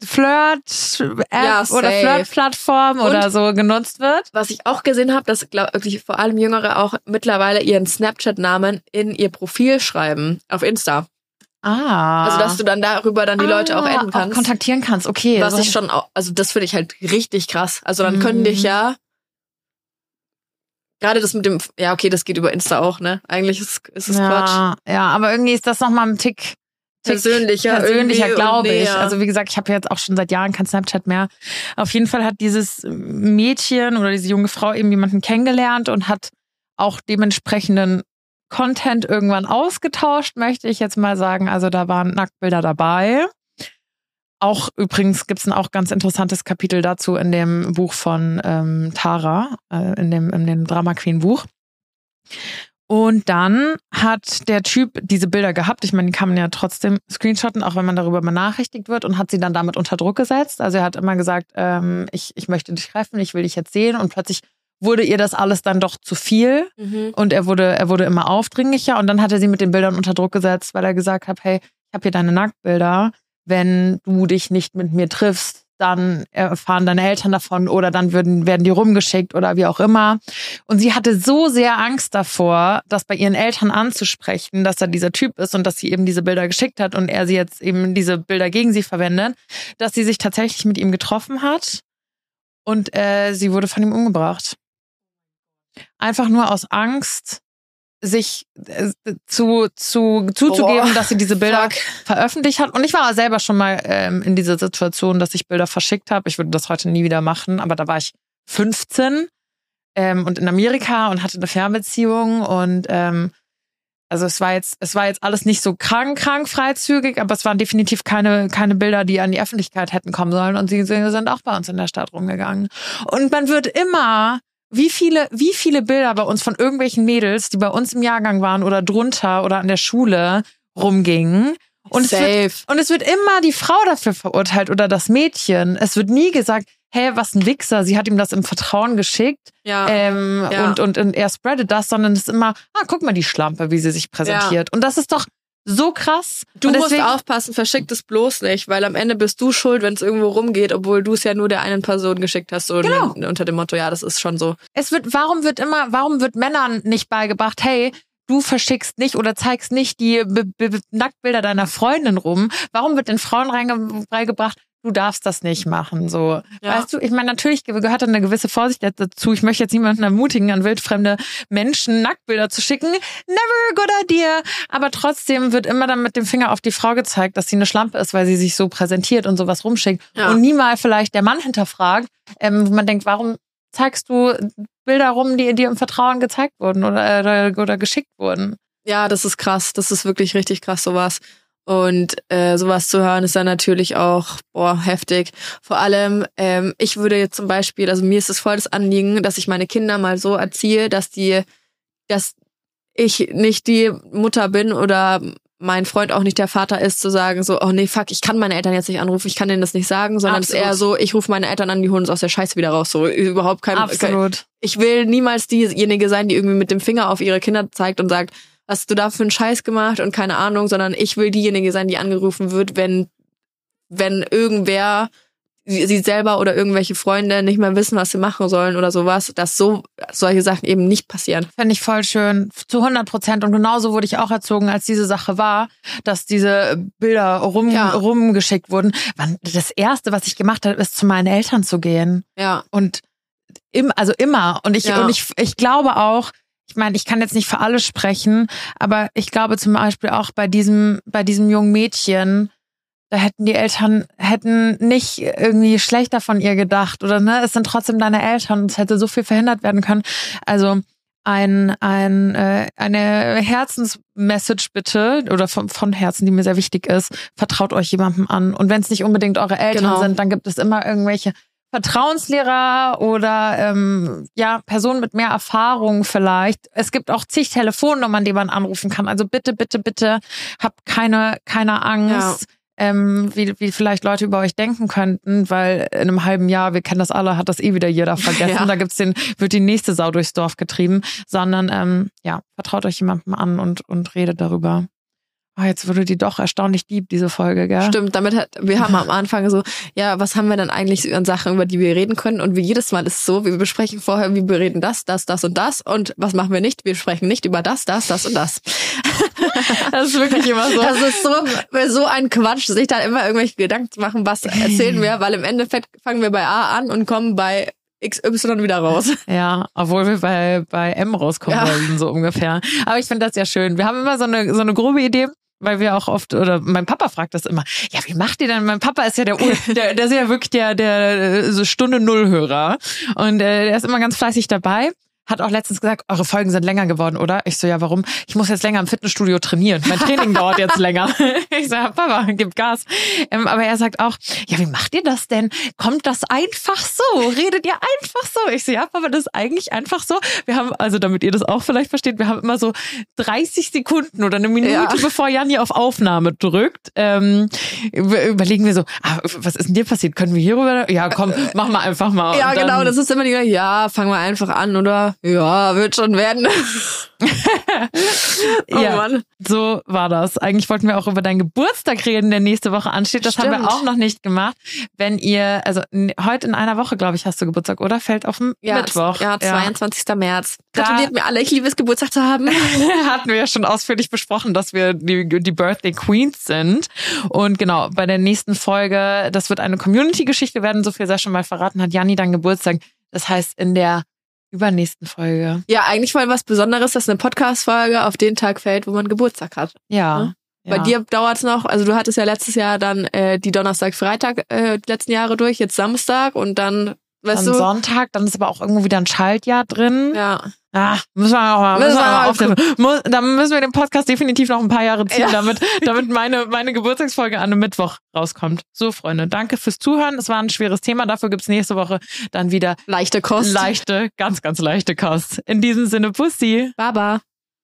Flirt-App ja, oder Flirt-Plattform oder so genutzt wird. Was ich auch gesehen habe, dass glaub, wirklich vor allem Jüngere auch mittlerweile ihren Snapchat-Namen in ihr Profil schreiben auf Insta. Ah. Also dass du dann darüber dann die ah, Leute auch adden kannst. Auch kontaktieren kannst, okay. Was ich schon auch, also das finde ich halt richtig krass. Also dann mhm. können dich ja gerade das mit dem, ja okay, das geht über Insta auch, ne? Eigentlich ist, ist es ja, Quatsch. Ja, aber irgendwie ist das nochmal ein Tick persönlicher, persönlicher glaube ich. Also wie gesagt, ich habe jetzt auch schon seit Jahren kein Snapchat mehr. Auf jeden Fall hat dieses Mädchen oder diese junge Frau eben jemanden kennengelernt und hat auch dementsprechenden Content irgendwann ausgetauscht, möchte ich jetzt mal sagen. Also da waren Nacktbilder dabei. Auch übrigens gibt es ein auch ganz interessantes Kapitel dazu in dem Buch von ähm, Tara, äh, in dem, in dem Drama Queen Buch. Und dann hat der Typ diese Bilder gehabt. Ich meine, die kann man ja trotzdem screenshotten, auch wenn man darüber benachrichtigt wird und hat sie dann damit unter Druck gesetzt. Also er hat immer gesagt, ähm, ich, ich möchte dich treffen, ich will dich jetzt sehen. Und plötzlich wurde ihr das alles dann doch zu viel. Mhm. Und er wurde, er wurde immer aufdringlicher. Und dann hat er sie mit den Bildern unter Druck gesetzt, weil er gesagt hat, hey, ich habe hier deine Nacktbilder. Wenn du dich nicht mit mir triffst, dann erfahren deine Eltern davon oder dann würden, werden die rumgeschickt oder wie auch immer. Und sie hatte so sehr Angst davor, das bei ihren Eltern anzusprechen, dass er dieser Typ ist und dass sie eben diese Bilder geschickt hat und er sie jetzt eben diese Bilder gegen sie verwendet, dass sie sich tatsächlich mit ihm getroffen hat und äh, sie wurde von ihm umgebracht. Einfach nur aus Angst, sich äh, zu, zu zuzugeben, oh, dass sie diese Bilder fuck. veröffentlicht hat. Und ich war selber schon mal ähm, in dieser Situation, dass ich Bilder verschickt habe. Ich würde das heute nie wieder machen, aber da war ich 15 ähm, und in Amerika und hatte eine Fernbeziehung und ähm, also es war jetzt, es war jetzt alles nicht so krank, krank freizügig, aber es waren definitiv keine, keine Bilder, die an die Öffentlichkeit hätten kommen sollen. Und sie sind auch bei uns in der Stadt rumgegangen. Und man wird immer wie viele, wie viele Bilder bei uns von irgendwelchen Mädels, die bei uns im Jahrgang waren oder drunter oder an der Schule rumgingen. Und Safe. es, wird, und es wird immer die Frau dafür verurteilt oder das Mädchen. Es wird nie gesagt, hey, was ein Wichser, sie hat ihm das im Vertrauen geschickt ja. Ähm, ja. Und, und, und er spreadet das, sondern es ist immer, ah, guck mal die Schlampe, wie sie sich präsentiert. Ja. Und das ist doch so krass. Du deswegen, musst aufpassen, verschick es bloß nicht, weil am Ende bist du schuld, wenn es irgendwo rumgeht, obwohl du es ja nur der einen Person geschickt hast, so genau. unter dem Motto, ja, das ist schon so. Es wird, warum wird immer, warum wird Männern nicht beigebracht, hey, du verschickst nicht oder zeigst nicht die B B Nacktbilder deiner Freundin rum? Warum wird den Frauen beigebracht, du darfst das nicht machen. So, ja. weißt du, ich meine, natürlich gehört eine gewisse Vorsicht dazu. Ich möchte jetzt niemanden ermutigen, an wildfremde Menschen Nacktbilder zu schicken. Never a good idea. Aber trotzdem wird immer dann mit dem Finger auf die Frau gezeigt, dass sie eine Schlampe ist, weil sie sich so präsentiert und sowas rumschickt. Ja. Und niemals vielleicht der Mann hinterfragt, ähm, wo man denkt, warum zeigst du Bilder rum, die dir im Vertrauen gezeigt wurden oder, oder, oder geschickt wurden? Ja, das ist krass. Das ist wirklich richtig krass, sowas. Und äh, sowas zu hören ist dann natürlich auch boah, heftig. Vor allem, ähm, ich würde jetzt zum Beispiel, also mir ist es voll das Anliegen, dass ich meine Kinder mal so erziehe, dass die, dass ich nicht die Mutter bin oder mein Freund auch nicht der Vater ist, zu sagen so, oh nee, fuck, ich kann meine Eltern jetzt nicht anrufen, ich kann denen das nicht sagen, sondern es ist eher so, ich rufe meine Eltern an, die holen uns aus der Scheiße wieder raus. So überhaupt kein. Absolut. Kein, ich will niemals diejenige sein, die irgendwie mit dem Finger auf ihre Kinder zeigt und sagt, was hast du da für einen Scheiß gemacht und keine Ahnung, sondern ich will diejenige sein, die angerufen wird, wenn wenn irgendwer sie selber oder irgendwelche Freunde nicht mehr wissen, was sie machen sollen oder sowas, dass so solche Sachen eben nicht passieren. Fände ich voll schön, zu 100 Prozent. Und genauso wurde ich auch erzogen, als diese Sache war, dass diese Bilder rum, ja. rumgeschickt wurden. Das Erste, was ich gemacht habe, ist zu meinen Eltern zu gehen. Ja. Und im, also immer. Und ich, ja. und ich, ich glaube auch, ich meine, ich kann jetzt nicht für alle sprechen, aber ich glaube zum Beispiel auch bei diesem, bei diesem jungen Mädchen, da hätten die Eltern hätten nicht irgendwie schlechter von ihr gedacht oder ne, es sind trotzdem deine Eltern und es hätte so viel verhindert werden können. Also ein, ein äh, eine Herzensmessage bitte oder von, von Herzen, die mir sehr wichtig ist, vertraut euch jemandem an und wenn es nicht unbedingt eure Eltern genau. sind, dann gibt es immer irgendwelche Vertrauenslehrer oder ähm, ja Personen mit mehr Erfahrung vielleicht. Es gibt auch zig Telefonnummern, die man anrufen kann. Also bitte, bitte, bitte habt keine keine Angst. Ja ähm, wie, wie vielleicht Leute über euch denken könnten, weil in einem halben Jahr, wir kennen das alle, hat das eh wieder jeder vergessen. *laughs* Ja. Da gibt's den, wird die nächste Sau durchs Dorf getrieben, sondern ähm, ja, vertraut euch jemandem an und, und redet darüber. Oh, jetzt wurde die doch erstaunlich deep, diese Folge, gell? Stimmt, damit hat, wir haben am Anfang so, ja, was haben wir dann eigentlich an Sachen, über die wir reden können? Und wie jedes Mal ist es so, wir besprechen vorher, wir reden das, das, das und das. Und was machen wir nicht? Wir sprechen nicht über das, das, das und das. *laughs* das ist wirklich immer so. Das ist so, so ein Quatsch, sich da immer irgendwelche Gedanken zu machen, was erzählen wir, weil im Endeffekt fangen wir bei A an und kommen bei XY wieder raus. Ja, obwohl wir bei, bei M rauskommen ja. wollen, so ungefähr. Aber ich finde das ja schön. Wir haben immer so eine, so eine grobe Idee weil wir auch oft, oder mein Papa fragt das immer, ja, wie macht ihr denn? Mein Papa ist ja der, der, der ist ja wirklich der, der so Stunde Null-Hörer. Und äh, der ist immer ganz fleißig dabei hat auch letztens gesagt, eure Folgen sind länger geworden, oder? Ich so, ja, warum? Ich muss jetzt länger im Fitnessstudio trainieren. Mein Training *laughs* dauert jetzt länger. *laughs* Ich so, ja, Papa, gib Gas. Ähm, aber er sagt auch, ja, wie macht ihr das denn? Kommt das einfach so? Redet ihr einfach so? Ich so, ja, Papa, das ist eigentlich einfach so. Wir haben, also damit ihr das auch vielleicht versteht, wir haben immer so 30 Sekunden oder eine Minute, ja. bevor Janni auf Aufnahme drückt, ähm, überlegen wir so, ah, was ist denn dir passiert? Können wir hier rüber? Ja, komm, mach mal einfach mal. Ja, genau, das ist immer die, ja, fangen wir einfach an, oder? Ja, wird schon werden. *laughs* oh ja, Mann. So war das. Eigentlich wollten wir auch über deinen Geburtstag reden, der nächste Woche ansteht. Das Stimmt. haben wir auch noch nicht gemacht. Wenn ihr, also heute in einer Woche, glaube ich, hast du Geburtstag, oder? Fällt auf den ja, Mittwoch. Ja, 22. Ja. März. Gratuliert mir alle, ich liebe es, Geburtstag zu haben. *laughs* Hatten wir ja schon ausführlich besprochen, dass wir die, die Birthday Queens sind. Und genau, bei der nächsten Folge, das wird eine Community-Geschichte werden, so viel sei schon mal verraten, hat Janni dann Geburtstag. Das heißt, in der übernächsten Folge. Ja, eigentlich mal was Besonderes, dass eine Podcast-Folge auf den Tag fällt, wo man Geburtstag hat. Ja. Ne? Bei ja. dir dauert es noch, also du hattest ja letztes Jahr dann äh, die Donnerstag-Freitag äh, letzten Jahre durch, jetzt Samstag und dann Weißt Am du? Sonntag, dann ist aber auch irgendwo wieder ein Schaltjahr drin. Ja. Ah, müssen wir auch mal, müssen wir mal aufnehmen. Muss, dann müssen wir den Podcast definitiv noch ein paar Jahre ziehen, ja. damit, damit meine, meine Geburtstagsfolge an einem Mittwoch rauskommt. So, Freunde, danke fürs Zuhören. Es war ein schweres Thema. Dafür gibt's nächste Woche dann wieder leichte Kost. Leichte, ganz, ganz leichte Kost. In diesem Sinne, Pussy. Baba.